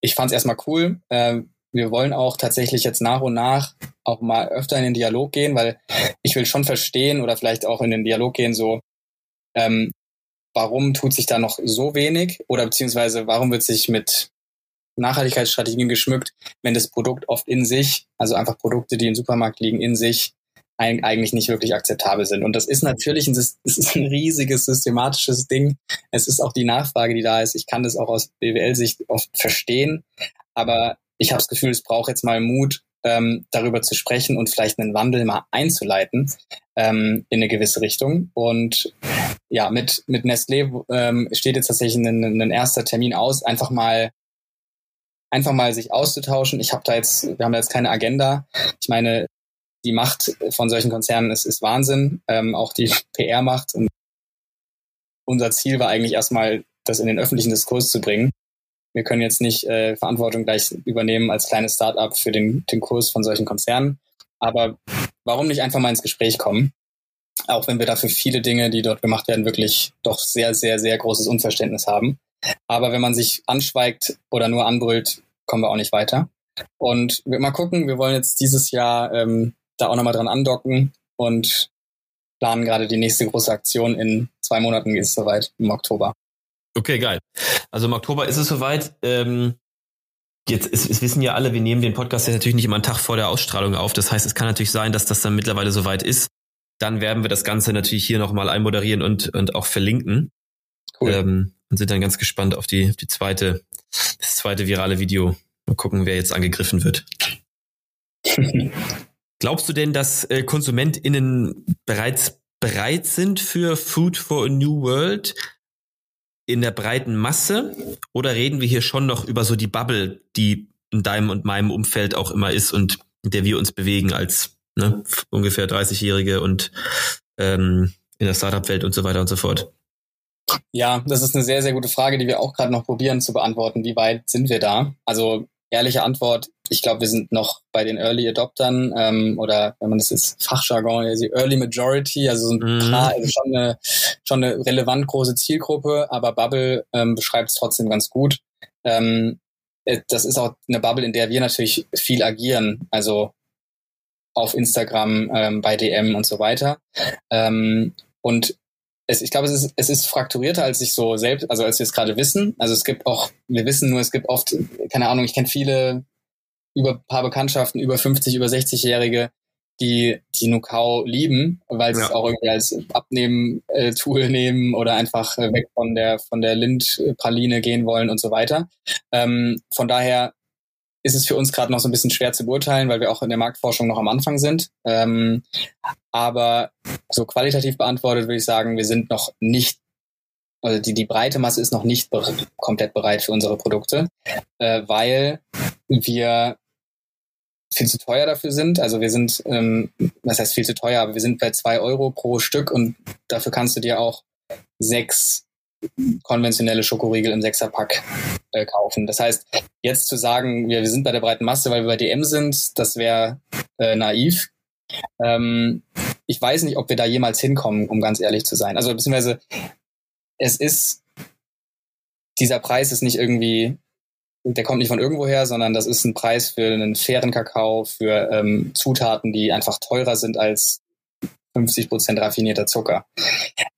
ich fand es erstmal cool. Äh, wir wollen auch tatsächlich jetzt nach und nach auch mal öfter in den Dialog gehen, weil ich will schon verstehen oder vielleicht auch in den Dialog gehen, so ähm, warum tut sich da noch so wenig oder beziehungsweise warum wird sich mit Nachhaltigkeitsstrategien geschmückt, wenn das Produkt oft in sich, also einfach Produkte, die im Supermarkt liegen, in sich eigentlich nicht wirklich akzeptabel sind. Und das ist natürlich ein, das ist ein riesiges systematisches Ding. Es ist auch die Nachfrage, die da ist. Ich kann das auch aus BWL-Sicht oft verstehen, aber ich habe das Gefühl, es braucht jetzt mal Mut, ähm, darüber zu sprechen und vielleicht einen Wandel mal einzuleiten ähm, in eine gewisse Richtung. Und ja, mit, mit Nestlé ähm, steht jetzt tatsächlich ein, ein erster Termin aus, einfach mal einfach mal sich auszutauschen. Ich habe da jetzt, wir haben da jetzt keine Agenda. Ich meine, die Macht von solchen Konzernen ist, ist Wahnsinn, ähm, auch die PR-Macht. Und unser Ziel war eigentlich erstmal, das in den öffentlichen Diskurs zu bringen wir können jetzt nicht äh, Verantwortung gleich übernehmen als kleines Startup für den, den Kurs von solchen Konzernen. Aber warum nicht einfach mal ins Gespräch kommen? Auch wenn wir dafür viele Dinge, die dort gemacht werden, wirklich doch sehr, sehr, sehr großes Unverständnis haben. Aber wenn man sich anschweigt oder nur anbrüllt, kommen wir auch nicht weiter. Und wir mal gucken, wir wollen jetzt dieses Jahr ähm, da auch nochmal dran andocken und planen gerade die nächste große Aktion. In zwei Monaten ist es soweit, im Oktober. Okay, geil. Also im Oktober ist es soweit. Ähm, jetzt es, es wissen ja alle, wir nehmen den Podcast jetzt natürlich nicht immer einen Tag vor der Ausstrahlung auf. Das heißt, es kann natürlich sein, dass das dann mittlerweile soweit ist. Dann werden wir das Ganze natürlich hier nochmal einmoderieren und, und auch verlinken. Cool. Ähm, und sind dann ganz gespannt auf die, die zweite, das zweite virale Video. Mal gucken, wer jetzt angegriffen wird. Glaubst du denn, dass äh, KonsumentInnen bereits bereit sind für Food for a New World? in der breiten Masse oder reden wir hier schon noch über so die Bubble, die in deinem und meinem Umfeld auch immer ist und in der wir uns bewegen als ne, ungefähr 30-Jährige und ähm, in der Startup-Welt und so weiter und so fort? Ja, das ist eine sehr, sehr gute Frage, die wir auch gerade noch probieren zu beantworten. Wie weit sind wir da? Also ehrliche Antwort, ich glaube, wir sind noch bei den Early Adoptern ähm, oder wenn man das jetzt Fachjargon, Early Majority, also so ein mhm. paar, also schon eine, schon eine relevant große Zielgruppe, aber Bubble ähm, beschreibt es trotzdem ganz gut. Ähm, äh, das ist auch eine Bubble, in der wir natürlich viel agieren, also auf Instagram, ähm, bei DM und so weiter. Ähm, und es, ich glaube, es ist, es ist frakturierter, als ich so selbst, also als wir es gerade wissen. Also es gibt auch, wir wissen nur, es gibt oft, keine Ahnung, ich kenne viele über paar Bekanntschaften, über 50, über 60-Jährige, die die Nukau lieben, weil sie ja. es auch irgendwie als Abnehmen-Tool nehmen oder einfach äh, weg von der von der Lindpraline gehen wollen und so weiter. Ähm, von daher ist es für uns gerade noch so ein bisschen schwer zu beurteilen, weil wir auch in der Marktforschung noch am Anfang sind. Ähm, aber so qualitativ beantwortet würde ich sagen, wir sind noch nicht, also die, die breite Masse ist noch nicht be komplett bereit für unsere Produkte, äh, weil wir viel zu teuer dafür sind. Also wir sind, ähm, was heißt viel zu teuer, aber wir sind bei zwei Euro pro Stück und dafür kannst du dir auch sechs konventionelle Schokoriegel im Sechserpack äh, kaufen. Das heißt, jetzt zu sagen, wir, wir sind bei der breiten Masse, weil wir bei DM sind, das wäre äh, naiv. Ähm, ich weiß nicht, ob wir da jemals hinkommen, um ganz ehrlich zu sein. Also beziehungsweise es ist dieser Preis ist nicht irgendwie der kommt nicht von irgendwoher, sondern das ist ein Preis für einen fairen Kakao, für ähm, Zutaten, die einfach teurer sind als 50 Prozent raffinierter Zucker.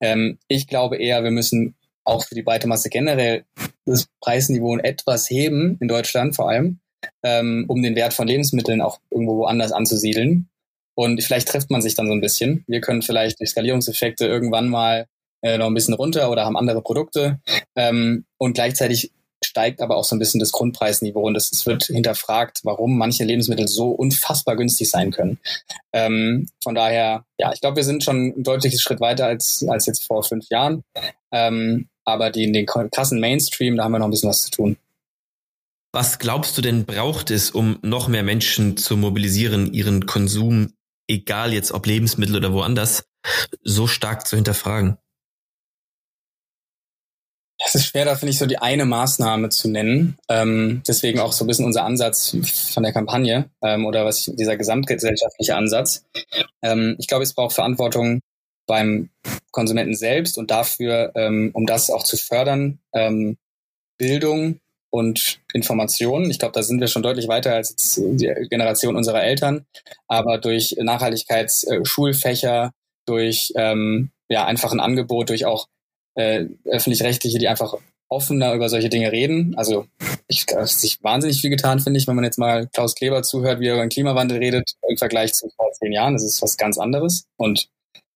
Ähm, ich glaube eher, wir müssen auch für die breite Masse generell das Preisniveau etwas heben, in Deutschland vor allem, ähm, um den Wert von Lebensmitteln auch irgendwo woanders anzusiedeln. Und vielleicht trifft man sich dann so ein bisschen. Wir können vielleicht durch Skalierungseffekte irgendwann mal äh, noch ein bisschen runter oder haben andere Produkte. Ähm, und gleichzeitig steigt aber auch so ein bisschen das Grundpreisniveau und es wird hinterfragt, warum manche Lebensmittel so unfassbar günstig sein können. Ähm, von daher, ja, ich glaube, wir sind schon ein deutliches Schritt weiter als, als jetzt vor fünf Jahren. Ähm, aber die, in den krassen Mainstream, da haben wir noch ein bisschen was zu tun. Was glaubst du denn braucht es, um noch mehr Menschen zu mobilisieren, ihren Konsum, egal jetzt ob Lebensmittel oder woanders, so stark zu hinterfragen? Es ist schwer, da finde ich so die eine Maßnahme zu nennen. Ähm, deswegen auch so ein bisschen unser Ansatz von der Kampagne ähm, oder was ich, dieser gesamtgesellschaftliche Ansatz. Ähm, ich glaube, es braucht Verantwortung beim Konsumenten selbst und dafür, ähm, um das auch zu fördern, ähm, Bildung und Informationen. Ich glaube, da sind wir schon deutlich weiter als die Generation unserer Eltern. Aber durch Nachhaltigkeitsschulfächer, äh, durch ähm, ja einfach ein Angebot, durch auch äh, öffentlich-rechtliche, die einfach offener über solche Dinge reden. Also ich habe sich wahnsinnig viel getan, finde ich, wenn man jetzt mal Klaus Kleber zuhört, wie er über den Klimawandel redet, im Vergleich zu vor zehn Jahren. Das ist was ganz anderes. Und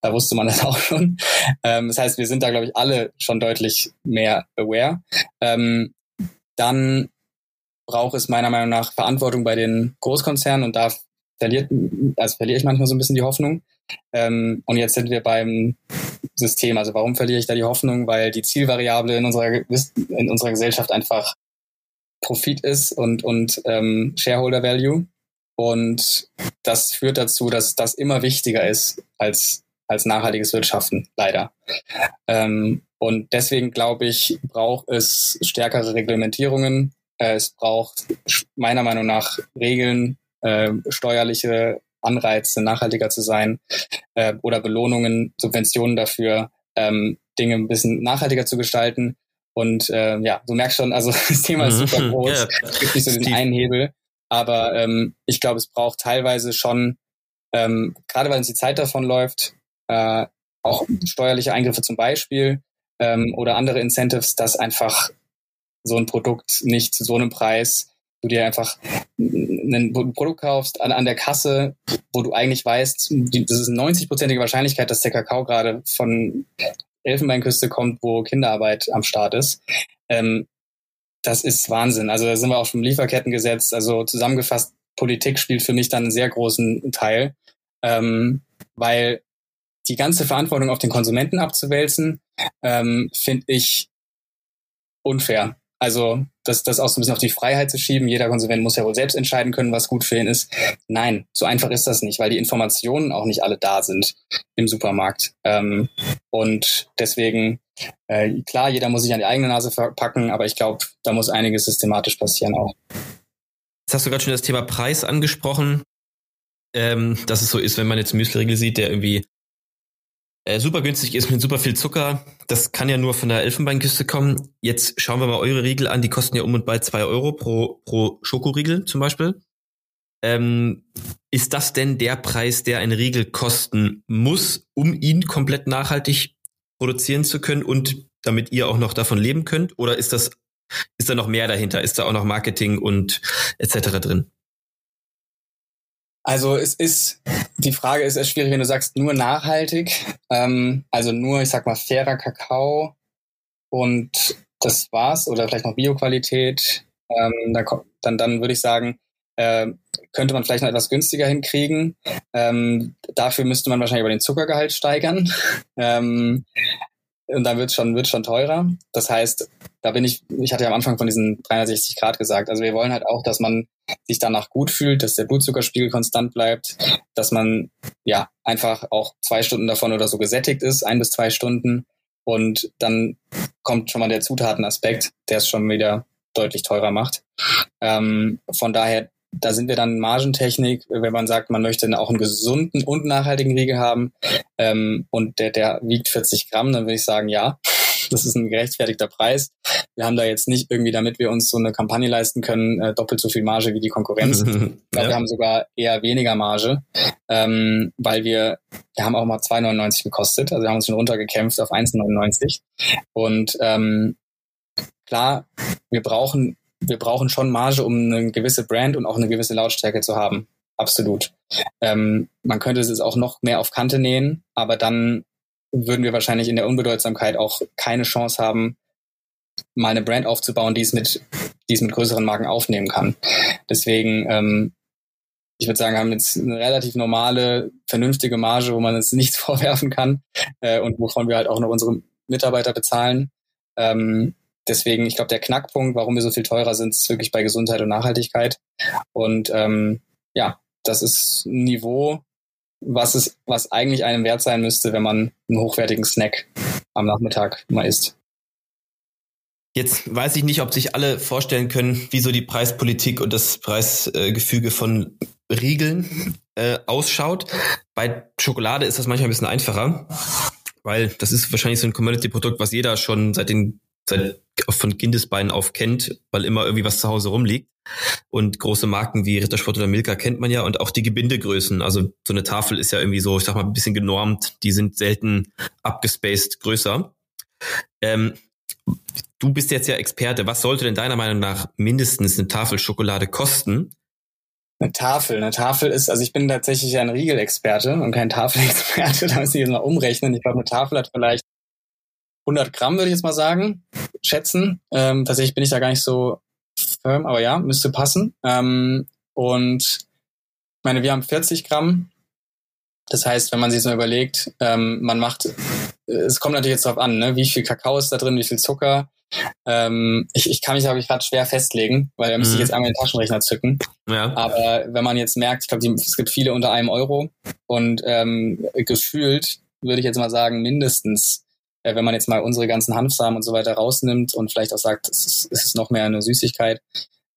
da wusste man das auch schon. Ähm, das heißt, wir sind da, glaube ich, alle schon deutlich mehr aware. Ähm, dann braucht es meiner Meinung nach Verantwortung bei den Großkonzernen und da verliert, also verliere ich manchmal so ein bisschen die Hoffnung. Ähm, und jetzt sind wir beim System. Also warum verliere ich da die Hoffnung? Weil die Zielvariable in unserer, in unserer Gesellschaft einfach Profit ist und, und ähm, Shareholder Value. Und das führt dazu, dass das immer wichtiger ist als, als nachhaltiges Wirtschaften, leider. Ähm, und deswegen glaube ich, braucht es stärkere Reglementierungen. Äh, es braucht meiner Meinung nach Regeln, äh, steuerliche Anreize, nachhaltiger zu sein äh, oder Belohnungen, Subventionen dafür, ähm, Dinge ein bisschen nachhaltiger zu gestalten. Und äh, ja, du merkst schon, also das Thema ist super mhm. groß. Ja, es gibt nicht so den einen Hebel. Aber ähm, ich glaube, es braucht teilweise schon, ähm, gerade weil uns die Zeit davon läuft, äh, auch steuerliche Eingriffe zum Beispiel ähm, oder andere Incentives, dass einfach so ein Produkt nicht zu so einem Preis du dir einfach ein Produkt kaufst an, an der Kasse, wo du eigentlich weißt, das ist eine 90-prozentige Wahrscheinlichkeit, dass der Kakao gerade von Elfenbeinküste kommt, wo Kinderarbeit am Start ist. Ähm, das ist Wahnsinn. Also da sind wir auch schon im Lieferkettengesetz. Also zusammengefasst, Politik spielt für mich dann einen sehr großen Teil, ähm, weil die ganze Verantwortung auf den Konsumenten abzuwälzen, ähm, finde ich unfair. Also das, das auch so ein bisschen auf die Freiheit zu schieben. Jeder Konsument muss ja wohl selbst entscheiden können, was gut für ihn ist. Nein, so einfach ist das nicht, weil die Informationen auch nicht alle da sind im Supermarkt. Ähm, und deswegen, äh, klar, jeder muss sich an die eigene Nase packen, aber ich glaube, da muss einiges systematisch passieren auch. Jetzt hast du gerade schon das Thema Preis angesprochen. Ähm, dass es so ist, wenn man jetzt Müsli-Riegel sieht, der irgendwie äh, super günstig ist mit super viel Zucker. Das kann ja nur von der Elfenbeinküste kommen. Jetzt schauen wir mal eure Riegel an. Die kosten ja um und bei zwei Euro pro, pro Schokoriegel zum Beispiel. Ähm, ist das denn der Preis, der ein Riegel kosten muss, um ihn komplett nachhaltig produzieren zu können und damit ihr auch noch davon leben könnt? Oder ist das, ist da noch mehr dahinter? Ist da auch noch Marketing und etc. drin? Also es ist, die Frage ist erst schwierig, wenn du sagst nur nachhaltig, ähm, also nur, ich sag mal, fairer Kakao und das war's oder vielleicht noch Bioqualität, ähm, dann, dann, dann würde ich sagen, äh, könnte man vielleicht noch etwas günstiger hinkriegen. Ähm, dafür müsste man wahrscheinlich über den Zuckergehalt steigern. ähm, und dann wird schon wird schon teurer. Das heißt, da bin ich, ich hatte ja am Anfang von diesen 360 Grad gesagt. Also wir wollen halt auch, dass man sich danach gut fühlt, dass der Blutzuckerspiegel konstant bleibt, dass man ja einfach auch zwei Stunden davon oder so gesättigt ist, ein bis zwei Stunden. Und dann kommt schon mal der Zutatenaspekt, der es schon wieder deutlich teurer macht. Ähm, von daher da sind wir dann Margentechnik, wenn man sagt, man möchte auch einen gesunden und nachhaltigen Riegel haben ähm, und der, der wiegt 40 Gramm, dann würde ich sagen, ja, das ist ein gerechtfertigter Preis. Wir haben da jetzt nicht irgendwie, damit wir uns so eine Kampagne leisten können, äh, doppelt so viel Marge wie die Konkurrenz. ja. Wir haben sogar eher weniger Marge, ähm, weil wir, wir haben auch mal 2,99 gekostet, also wir haben uns schon runtergekämpft auf 1,99 und ähm, klar, wir brauchen wir brauchen schon Marge, um eine gewisse Brand und auch eine gewisse Lautstärke zu haben. Absolut. Ähm, man könnte es auch noch mehr auf Kante nähen, aber dann würden wir wahrscheinlich in der Unbedeutsamkeit auch keine Chance haben, mal eine Brand aufzubauen, die es mit, die es mit größeren Marken aufnehmen kann. Deswegen, ähm, ich würde sagen, haben jetzt eine relativ normale, vernünftige Marge, wo man uns nichts vorwerfen kann äh, und wovon wir halt auch noch unsere Mitarbeiter bezahlen. Ähm, deswegen, ich glaube, der Knackpunkt, warum wir so viel teurer sind, ist wirklich bei Gesundheit und Nachhaltigkeit. Und ähm, ja, das ist ein Niveau, was es, was eigentlich einem wert sein müsste, wenn man einen hochwertigen Snack am Nachmittag mal isst. Jetzt weiß ich nicht, ob sich alle vorstellen können, wie so die Preispolitik und das Preisgefüge von Riegeln äh, ausschaut. Bei Schokolade ist das manchmal ein bisschen einfacher, weil das ist wahrscheinlich so ein Commodity-Produkt, was jeder schon seit den seit von Kindesbeinen auf kennt, weil immer irgendwie was zu Hause rumliegt. Und große Marken wie Rittersport oder Milka kennt man ja und auch die Gebindegrößen. Also so eine Tafel ist ja irgendwie so, ich sag mal, ein bisschen genormt. Die sind selten abgespaced größer. Ähm, du bist jetzt ja Experte. Was sollte denn deiner Meinung nach mindestens eine Tafel Schokolade kosten? Eine Tafel. Eine Tafel ist, also ich bin tatsächlich ein Riegelexperte und kein Tafelexperte. Da muss ich jetzt mal umrechnen. Ich glaube, eine Tafel hat vielleicht 100 Gramm, würde ich jetzt mal sagen, schätzen. Ähm, tatsächlich bin ich da gar nicht so firm, aber ja, müsste passen. Ähm, und ich meine, wir haben 40 Gramm. Das heißt, wenn man sich so überlegt, ähm, man macht, es kommt natürlich jetzt darauf an, ne, wie viel Kakao ist da drin, wie viel Zucker. Ähm, ich, ich kann mich, glaube ich, gerade schwer festlegen, weil da müsste ich mhm. jetzt einmal den Taschenrechner zücken. Ja. Aber wenn man jetzt merkt, ich glaube, es gibt viele unter einem Euro und ähm, gefühlt würde ich jetzt mal sagen, mindestens äh, wenn man jetzt mal unsere ganzen Hanfsamen und so weiter rausnimmt und vielleicht auch sagt, es ist, es ist noch mehr eine Süßigkeit,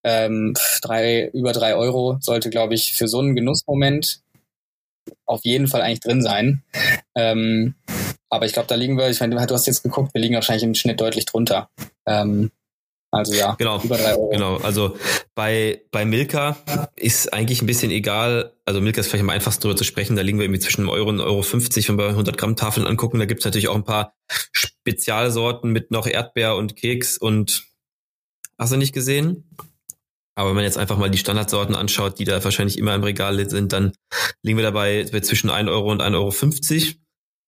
ähm, drei, über drei Euro sollte, glaube ich, für so einen Genussmoment auf jeden Fall eigentlich drin sein. Ähm, aber ich glaube, da liegen wir, ich meine, du hast jetzt geguckt, wir liegen wahrscheinlich im Schnitt deutlich drunter. Ähm, also ja, genau, über drei Euro. Genau, also bei, bei Milka ist eigentlich ein bisschen egal, also Milka ist vielleicht am einfachsten drüber zu sprechen, da liegen wir irgendwie zwischen einem Euro und Euro 50, wenn wir 100 Gramm Tafeln angucken, da gibt's natürlich auch ein paar Spezialsorten mit noch Erdbeer und Keks und hast du nicht gesehen? Aber wenn man jetzt einfach mal die Standardsorten anschaut, die da wahrscheinlich immer im Regal sind, dann liegen wir dabei zwischen 1 Euro und 1,50 Euro.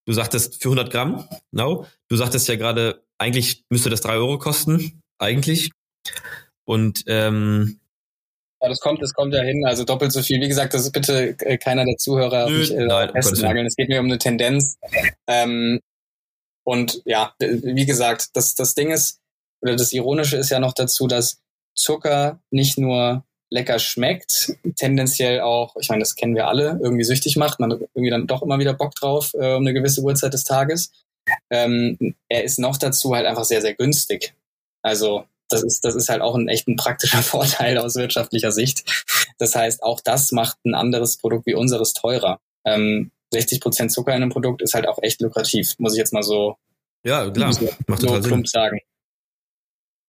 Du sagtest für 100 Gramm, no. Du sagtest ja gerade, eigentlich müsste das 3 Euro kosten eigentlich. Und ähm, ja, das kommt, das kommt ja hin, also doppelt so viel. Wie gesagt, das ist bitte äh, keiner der Zuhörer Nö, mich, äh, nein, festnageln. Es geht mir um eine Tendenz. Ähm, und ja, wie gesagt, das, das Ding ist, oder das Ironische ist ja noch dazu, dass Zucker nicht nur lecker schmeckt, tendenziell auch, ich meine, das kennen wir alle, irgendwie süchtig macht, man hat irgendwie dann doch immer wieder Bock drauf äh, um eine gewisse Uhrzeit des Tages. Ähm, er ist noch dazu halt einfach sehr, sehr günstig. Also das ist, das ist halt auch ein echt ein praktischer Vorteil aus wirtschaftlicher Sicht. Das heißt, auch das macht ein anderes Produkt wie unseres teurer. Ähm, 60 Prozent Zucker in einem Produkt ist halt auch echt lukrativ, muss ich jetzt mal so, ja, klar. so, macht so Sinn. sagen.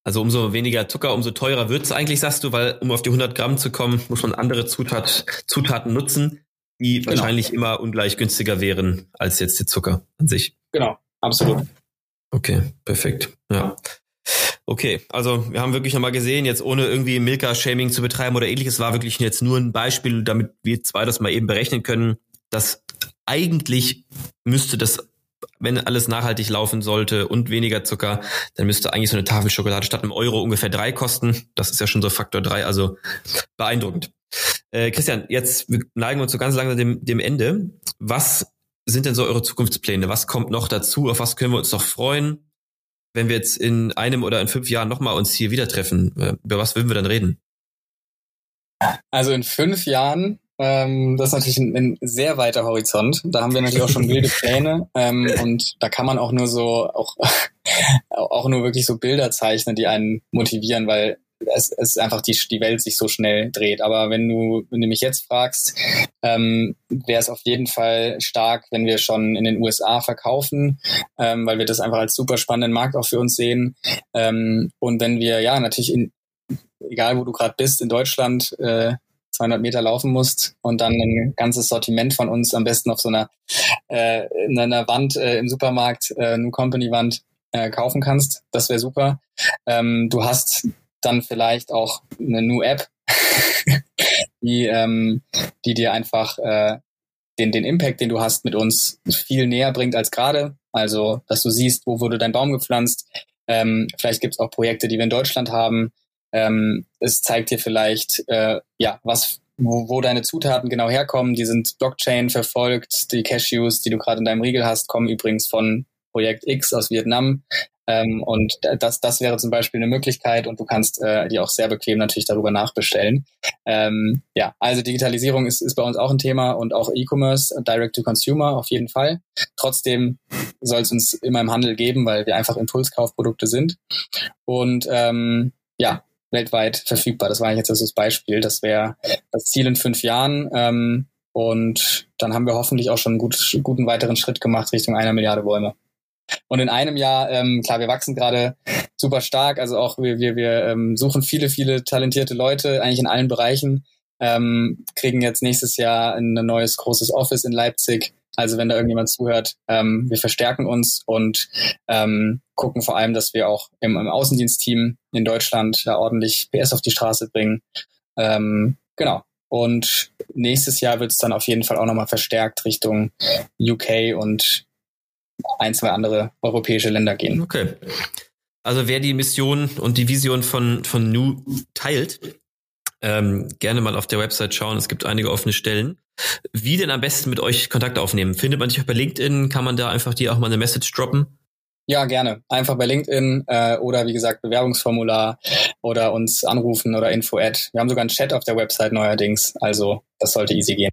Also umso weniger Zucker, umso teurer wird's eigentlich, sagst du, weil um auf die 100 Gramm zu kommen, muss man andere Zutat, Zutaten nutzen, die genau. wahrscheinlich immer ungleich günstiger wären als jetzt der Zucker an sich. Genau, absolut. Okay, perfekt. Ja. Okay, also wir haben wirklich nochmal gesehen, jetzt ohne irgendwie Milka-Shaming zu betreiben oder ähnliches, war wirklich jetzt nur ein Beispiel, damit wir zwei das mal eben berechnen können, dass eigentlich müsste das, wenn alles nachhaltig laufen sollte und weniger Zucker, dann müsste eigentlich so eine Tafel Schokolade statt einem Euro ungefähr drei kosten. Das ist ja schon so Faktor drei, also beeindruckend. Äh, Christian, jetzt neigen wir uns so ganz langsam dem, dem Ende. Was sind denn so eure Zukunftspläne? Was kommt noch dazu? Auf was können wir uns noch freuen? Wenn wir jetzt in einem oder in fünf Jahren nochmal uns hier wieder treffen, äh, über was würden wir dann reden? Also in fünf Jahren, ähm, das ist natürlich ein, ein, sehr weiter Horizont. Da haben wir natürlich auch schon wilde Pläne ähm, und da kann man auch nur so auch auch nur wirklich so Bilder zeichnen, die einen motivieren, weil es, ist einfach die, die Welt sich so schnell dreht. Aber wenn du, wenn du mich jetzt fragst, ähm, wäre es auf jeden Fall stark, wenn wir schon in den USA verkaufen, ähm, weil wir das einfach als super spannenden Markt auch für uns sehen. Ähm, und wenn wir ja natürlich in, egal wo du gerade bist, in Deutschland äh, 200 Meter laufen musst und dann ein ganzes Sortiment von uns am besten auf so einer, äh, in einer Wand äh, im Supermarkt, äh, New Company Wand äh, kaufen kannst. Das wäre super. Ähm, du hast dann vielleicht auch eine New App, die, ähm, die dir einfach äh, den, den Impact, den du hast mit uns, viel näher bringt als gerade. Also, dass du siehst, wo wurde dein Baum gepflanzt. Ähm, vielleicht gibt es auch Projekte, die wir in Deutschland haben. Ähm, es zeigt dir vielleicht, äh, ja, was, wo, wo deine Zutaten genau herkommen. Die sind Blockchain verfolgt. Die Cashews, die du gerade in deinem Riegel hast, kommen übrigens von Projekt X aus Vietnam. Ähm, und das, das wäre zum Beispiel eine Möglichkeit und du kannst äh, die auch sehr bequem natürlich darüber nachbestellen. Ähm, ja, also Digitalisierung ist, ist bei uns auch ein Thema und auch E-Commerce, Direct to Consumer auf jeden Fall. Trotzdem soll es uns immer im Handel geben, weil wir einfach Impulskaufprodukte sind. Und ähm, ja, weltweit verfügbar. Das war jetzt das Beispiel. Das wäre das Ziel in fünf Jahren. Ähm, und dann haben wir hoffentlich auch schon einen gut, guten weiteren Schritt gemacht Richtung einer Milliarde Bäume. Und in einem Jahr, ähm, klar, wir wachsen gerade super stark. Also auch wir, wir, wir ähm, suchen viele, viele talentierte Leute, eigentlich in allen Bereichen. Ähm, kriegen jetzt nächstes Jahr ein neues großes Office in Leipzig. Also wenn da irgendjemand zuhört, ähm, wir verstärken uns und ähm, gucken vor allem, dass wir auch im, im Außendienstteam in Deutschland da ordentlich PS auf die Straße bringen. Ähm, genau. Und nächstes Jahr wird es dann auf jeden Fall auch nochmal verstärkt Richtung UK und ein, zwei andere europäische Länder gehen. Okay. Also wer die Mission und die Vision von, von Nu teilt, ähm, gerne mal auf der Website schauen. Es gibt einige offene Stellen. Wie denn am besten mit euch Kontakt aufnehmen? Findet man dich auch bei LinkedIn? Kann man da einfach dir auch mal eine Message droppen? Ja, gerne. Einfach bei LinkedIn äh, oder wie gesagt Bewerbungsformular oder uns anrufen oder Info-Ad. Wir haben sogar einen Chat auf der Website neuerdings. Also das sollte easy gehen.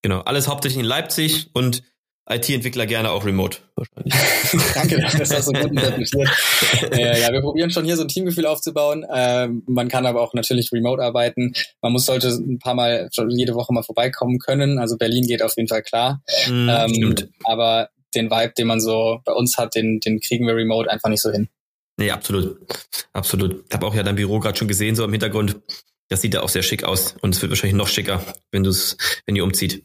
Genau, alles hauptsächlich in Leipzig und IT-Entwickler gerne auch remote wahrscheinlich. Danke, das hast du gut interpretiert. äh, ja, wir probieren schon hier so ein Teamgefühl aufzubauen. Ähm, man kann aber auch natürlich remote arbeiten. Man muss sollte ein paar Mal jede Woche mal vorbeikommen können. Also Berlin geht auf jeden Fall klar. Mm, ähm, aber den Vibe, den man so bei uns hat, den, den kriegen wir remote einfach nicht so hin. Nee, absolut. Absolut. Ich habe auch ja dein Büro gerade schon gesehen, so im Hintergrund. Das sieht da auch sehr schick aus und es wird wahrscheinlich noch schicker, wenn du es, wenn ihr umzieht.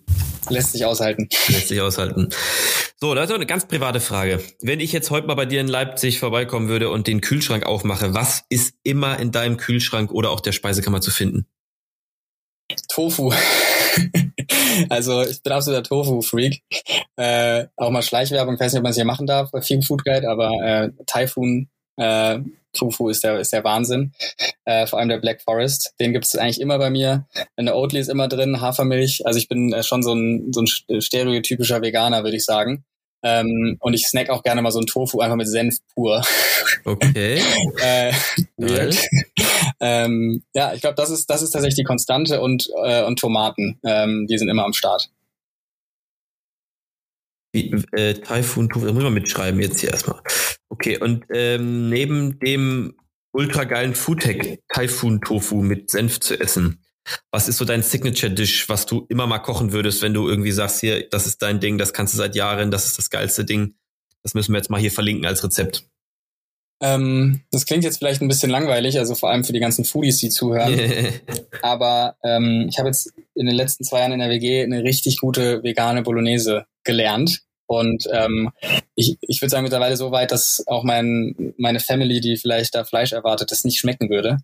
Lässt sich aushalten. Lässt sich aushalten. So, da ist noch eine ganz private Frage. Wenn ich jetzt heute mal bei dir in Leipzig vorbeikommen würde und den Kühlschrank aufmache, was ist immer in deinem Kühlschrank oder auch der Speisekammer zu finden? Tofu. also ich bin absoluter Tofu-Freak. Äh, auch mal Schleichwerbung, ich weiß nicht, ob man es hier machen darf bei Film Food Guide, aber äh, Typhoon äh, Tofu ist der, ist der Wahnsinn. Äh, vor allem der Black Forest. Den gibt es eigentlich immer bei mir. Eine Oatly ist immer drin, Hafermilch. Also ich bin äh, schon so ein, so ein stereotypischer Veganer, würde ich sagen. Ähm, und ich snack auch gerne mal so ein Tofu einfach mit Senf pur. Okay. äh, weird. ähm, ja, ich glaube, das ist, das ist tatsächlich die Konstante und, äh, und Tomaten. Ähm, die sind immer am Start. Wie, äh, Typhoon Tofu, da muss man mitschreiben jetzt hier erstmal. Okay, und ähm, neben dem ultra geilen Foodtech Typhoon Tofu mit Senf zu essen, was ist so dein Signature-Dish, was du immer mal kochen würdest, wenn du irgendwie sagst, hier, das ist dein Ding, das kannst du seit Jahren, das ist das geilste Ding. Das müssen wir jetzt mal hier verlinken als Rezept. Ähm, das klingt jetzt vielleicht ein bisschen langweilig, also vor allem für die ganzen Foodies, die zuhören. Aber ähm, ich habe jetzt in den letzten zwei Jahren in der WG eine richtig gute vegane Bolognese gelernt. Und ähm, ich, ich würde sagen mittlerweile so weit, dass auch mein, meine Family, die vielleicht da Fleisch erwartet, das nicht schmecken würde.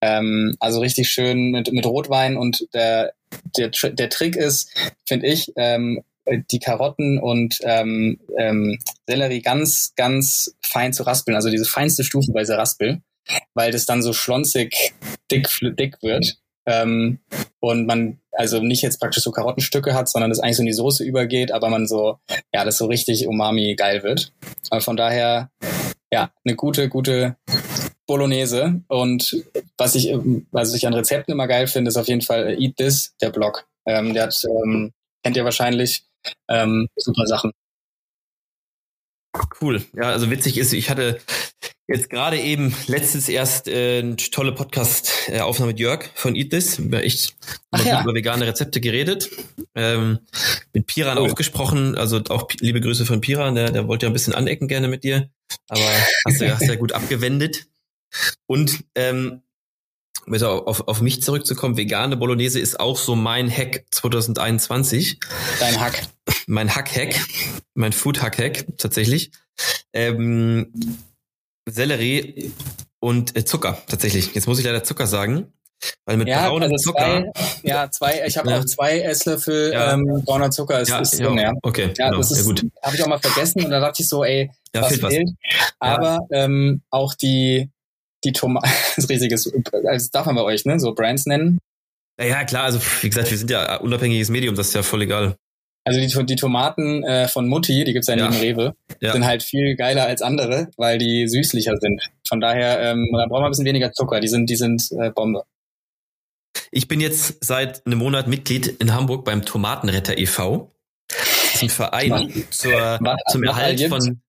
Ähm, also richtig schön mit, mit Rotwein und der, der, der Trick ist, finde ich, ähm, die Karotten und ähm, ähm, Sellerie ganz, ganz fein zu raspeln, also diese feinste stufenweise Raspel, weil das dann so schlonzig dick, dick wird. Ähm, und man also nicht jetzt praktisch so Karottenstücke hat, sondern das eigentlich so in die Soße übergeht, aber man so, ja, das so richtig umami geil wird. Aber von daher, ja, eine gute, gute Bolognese. Und was ich, was ich an Rezepten immer geil finde, ist auf jeden Fall Eat This, der Blog. Ähm, der hat, ähm, kennt ihr wahrscheinlich, ähm, super Sachen. Cool. Ja, also witzig ist, ich hatte jetzt gerade eben letztens erst äh, eine tolle Podcast-Aufnahme mit Jörg von Eat This. Über, ich ja. über vegane Rezepte geredet. Ähm, mit Piran cool. auch gesprochen. Also auch liebe Grüße von Piran. Der, der wollte ja ein bisschen anecken gerne mit dir. Aber hast du ja sehr gut abgewendet. Und ähm, um auf, auf mich zurückzukommen, vegane Bolognese ist auch so mein Hack 2021. Dein Hack. Mein Hack-Hack, mein Food-Hack-Hack tatsächlich. Ähm, Sellerie und äh, Zucker tatsächlich. Jetzt muss ich leider Zucker sagen. Weil mit ja, braunem also Zucker. Zwei, ja, zwei, ich habe ja. auch zwei Esslöffel ja. ähm, brauner Zucker ist, ja, ist drin, ja. Okay, ja, genau. das ist, ja, gut. Habe ich auch mal vergessen und da dachte ich so, ey, ja, was fehlt. fehlt. Aber ähm, auch die, die Tomaten, das riesiges, also darf man bei euch, ne, so Brands nennen? Ja, klar, also wie gesagt, wir sind ja unabhängiges Medium, das ist ja voll egal. Also die, die Tomaten äh, von Mutti, die gibt's ja, ja. neben Rewe, ja. sind halt viel geiler als andere, weil die süßlicher sind. Von daher, ähm, da brauchen wir ein bisschen weniger Zucker. Die sind, die sind äh, Bombe. Ich bin jetzt seit einem Monat Mitglied in Hamburg beim Tomatenretter e.V. Das ist ein Verein zur, was, zum Erhalt von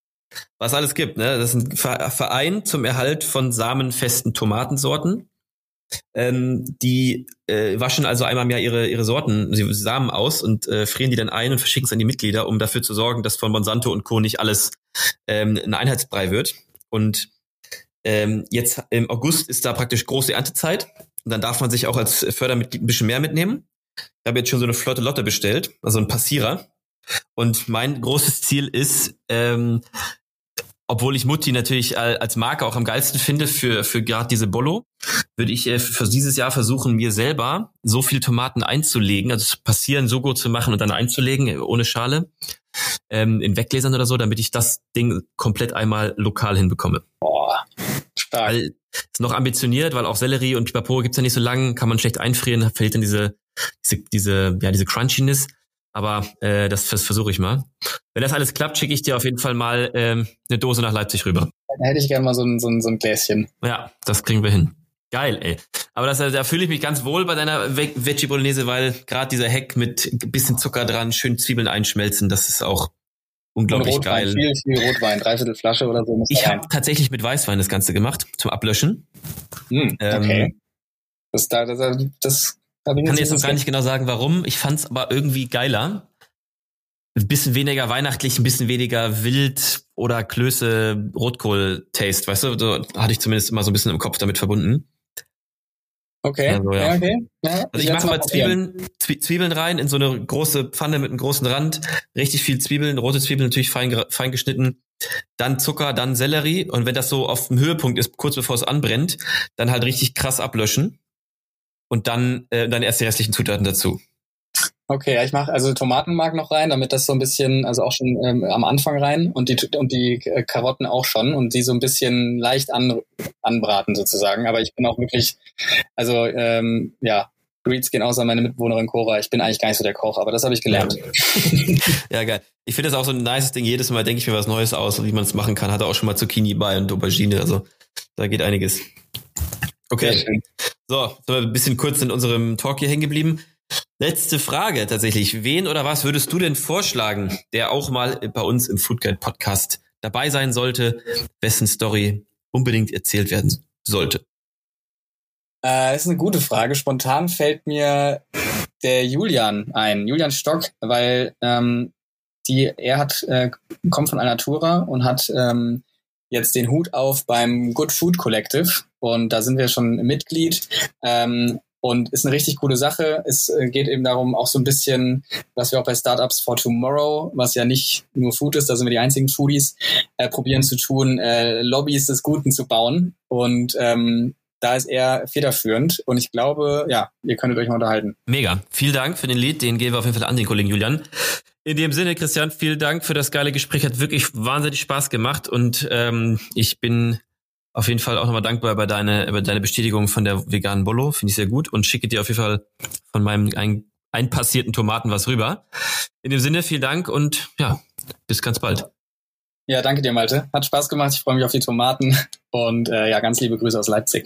was alles gibt. Ne? Das ist ein Verein zum Erhalt von samenfesten Tomatensorten. Ähm, die äh, waschen also einmal im Jahr ihre, ihre Sorten, sie Samen aus und äh, frieren die dann ein und verschicken es an die Mitglieder, um dafür zu sorgen, dass von Monsanto und Co. nicht alles ähm, ein Einheitsbrei wird. Und ähm, jetzt im August ist da praktisch große Erntezeit. Und dann darf man sich auch als Fördermitglied ein bisschen mehr mitnehmen. Ich habe jetzt schon so eine flotte Lotte bestellt, also ein Passierer. Und mein großes Ziel ist, ähm, obwohl ich Mutti natürlich als Marke auch am geilsten finde für, für gerade diese Bollo, würde ich äh, für dieses Jahr versuchen, mir selber so viel Tomaten einzulegen, also passieren, so gut zu machen und dann einzulegen, äh, ohne Schale, ähm, in Weggläsern oder so, damit ich das Ding komplett einmal lokal hinbekomme. Boah, stark. Weil, ist noch ambitioniert, weil auch Sellerie und Pipapo gibt's ja nicht so lang, kann man schlecht einfrieren, fehlt dann diese, diese, diese, ja, diese Crunchiness. Aber äh, das, das versuche ich mal. Wenn das alles klappt, schicke ich dir auf jeden Fall mal ähm, eine Dose nach Leipzig rüber. Da hätte ich gerne mal so ein, so, ein, so ein Gläschen. Ja, das kriegen wir hin. Geil, ey. Aber das, da fühle ich mich ganz wohl bei deiner Veggie Bolognese, weil gerade dieser Heck mit bisschen Zucker dran, schön Zwiebeln einschmelzen, das ist auch unglaublich Rotwein, geil. Viel, viel Rotwein, dreiviertel Flasche oder so. Ich habe tatsächlich mit Weißwein das Ganze gemacht zum Ablöschen. Hm, okay. Ähm, das, das, das ich kann jetzt noch gar nicht genau sagen, warum. Ich fand es aber irgendwie geiler. Ein bisschen weniger weihnachtlich, ein bisschen weniger wild oder Klöße Rotkohl-Taste, weißt du? So hatte ich zumindest immer so ein bisschen im Kopf damit verbunden. Okay. Also, ja. ja okay. Ja, also ich mache mal Zwiebeln, Zwiebeln rein in so eine große Pfanne mit einem großen Rand, richtig viel Zwiebeln, rote Zwiebeln natürlich fein, fein geschnitten, dann Zucker, dann Sellerie und wenn das so auf dem Höhepunkt ist, kurz bevor es anbrennt, dann halt richtig krass ablöschen und dann, äh, dann erst die restlichen Zutaten dazu. Okay, ja, ich mache also Tomatenmark noch rein, damit das so ein bisschen, also auch schon ähm, am Anfang rein und die und die äh, Karotten auch schon und die so ein bisschen leicht an, anbraten sozusagen. Aber ich bin auch wirklich, also ähm, ja, Greets gehen außer meine Mitbewohnerin Cora. Ich bin eigentlich gar nicht so der Koch, aber das habe ich gelernt. Ja, ja geil. Ich finde das auch so ein nice Ding. Jedes Mal denke ich mir was Neues aus, wie man es machen kann. Hatte auch schon mal Zucchini bei und Aubergine. Also da geht einiges. Okay. So, sind wir ein bisschen kurz in unserem Talk hier hängen geblieben. Letzte Frage tatsächlich. Wen oder was würdest du denn vorschlagen, der auch mal bei uns im Foodguide Podcast dabei sein sollte, wessen Story unbedingt erzählt werden sollte? Äh, das ist eine gute Frage. Spontan fällt mir der Julian ein, Julian Stock, weil ähm, die, er hat, äh, kommt von Alnatura und hat ähm, jetzt den Hut auf beim Good Food Collective und da sind wir schon Mitglied. Ähm, und ist eine richtig coole Sache. Es äh, geht eben darum, auch so ein bisschen, was wir auch bei Startups for Tomorrow, was ja nicht nur Food ist, da sind wir die einzigen Foodies, äh, probieren zu tun, äh, Lobbys des Guten zu bauen. Und ähm, da ist er federführend und ich glaube, ja, ihr könntet euch mal unterhalten. Mega. Vielen Dank für den Lied, den geben wir auf jeden Fall an den Kollegen Julian. In dem Sinne, Christian, vielen Dank für das geile Gespräch. Hat wirklich wahnsinnig Spaß gemacht und ähm, ich bin auf jeden Fall auch nochmal dankbar bei deine, über deine Bestätigung von der veganen Bolo. Finde ich sehr gut und schicke dir auf jeden Fall von meinem ein, einpassierten Tomaten was rüber. In dem Sinne, vielen Dank und ja, bis ganz bald. Ja, danke dir, Malte. Hat Spaß gemacht. Ich freue mich auf die Tomaten und äh, ja, ganz liebe Grüße aus Leipzig.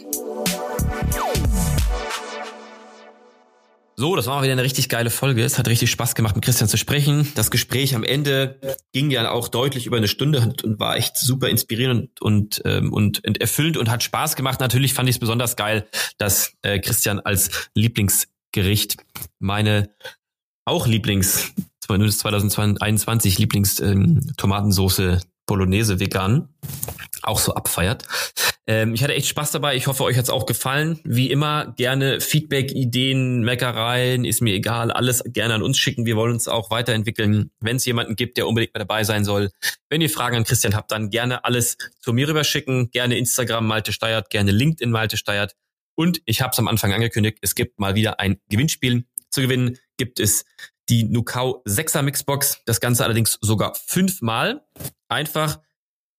So, das war mal wieder eine richtig geile Folge. Es hat richtig Spaß gemacht, mit Christian zu sprechen. Das Gespräch am Ende ging ja auch deutlich über eine Stunde und, war echt super inspirierend und, ähm, und, und erfüllend und hat Spaß gemacht. Natürlich fand ich es besonders geil, dass äh, Christian als Lieblingsgericht meine auch Lieblings 2021 Lieblings ähm, Bolognese vegan auch so abfeiert. Ähm, ich hatte echt Spaß dabei. Ich hoffe, euch hat's auch gefallen. Wie immer gerne Feedback, Ideen, Meckereien, ist mir egal. Alles gerne an uns schicken. Wir wollen uns auch weiterentwickeln. Wenn es jemanden gibt, der unbedingt dabei sein soll. Wenn ihr Fragen an Christian habt, dann gerne alles zu mir rüberschicken. Gerne Instagram Malte Steiert, gerne LinkedIn Malte Steiert. Und ich habe es am Anfang angekündigt, es gibt mal wieder ein Gewinnspiel. Zu gewinnen gibt es die Nukau 6er Mixbox. Das Ganze allerdings sogar fünfmal. Einfach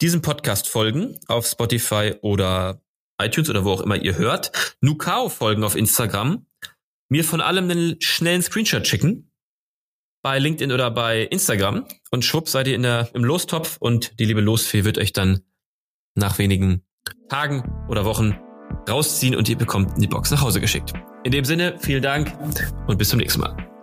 diesem Podcast folgen auf Spotify oder iTunes oder wo auch immer ihr hört. Nukao folgen auf Instagram. Mir von allem einen schnellen Screenshot schicken. Bei LinkedIn oder bei Instagram. Und schwupp seid ihr in der, im Lostopf und die liebe Losfee wird euch dann nach wenigen Tagen oder Wochen rausziehen und ihr bekommt die Box nach Hause geschickt. In dem Sinne, vielen Dank und bis zum nächsten Mal.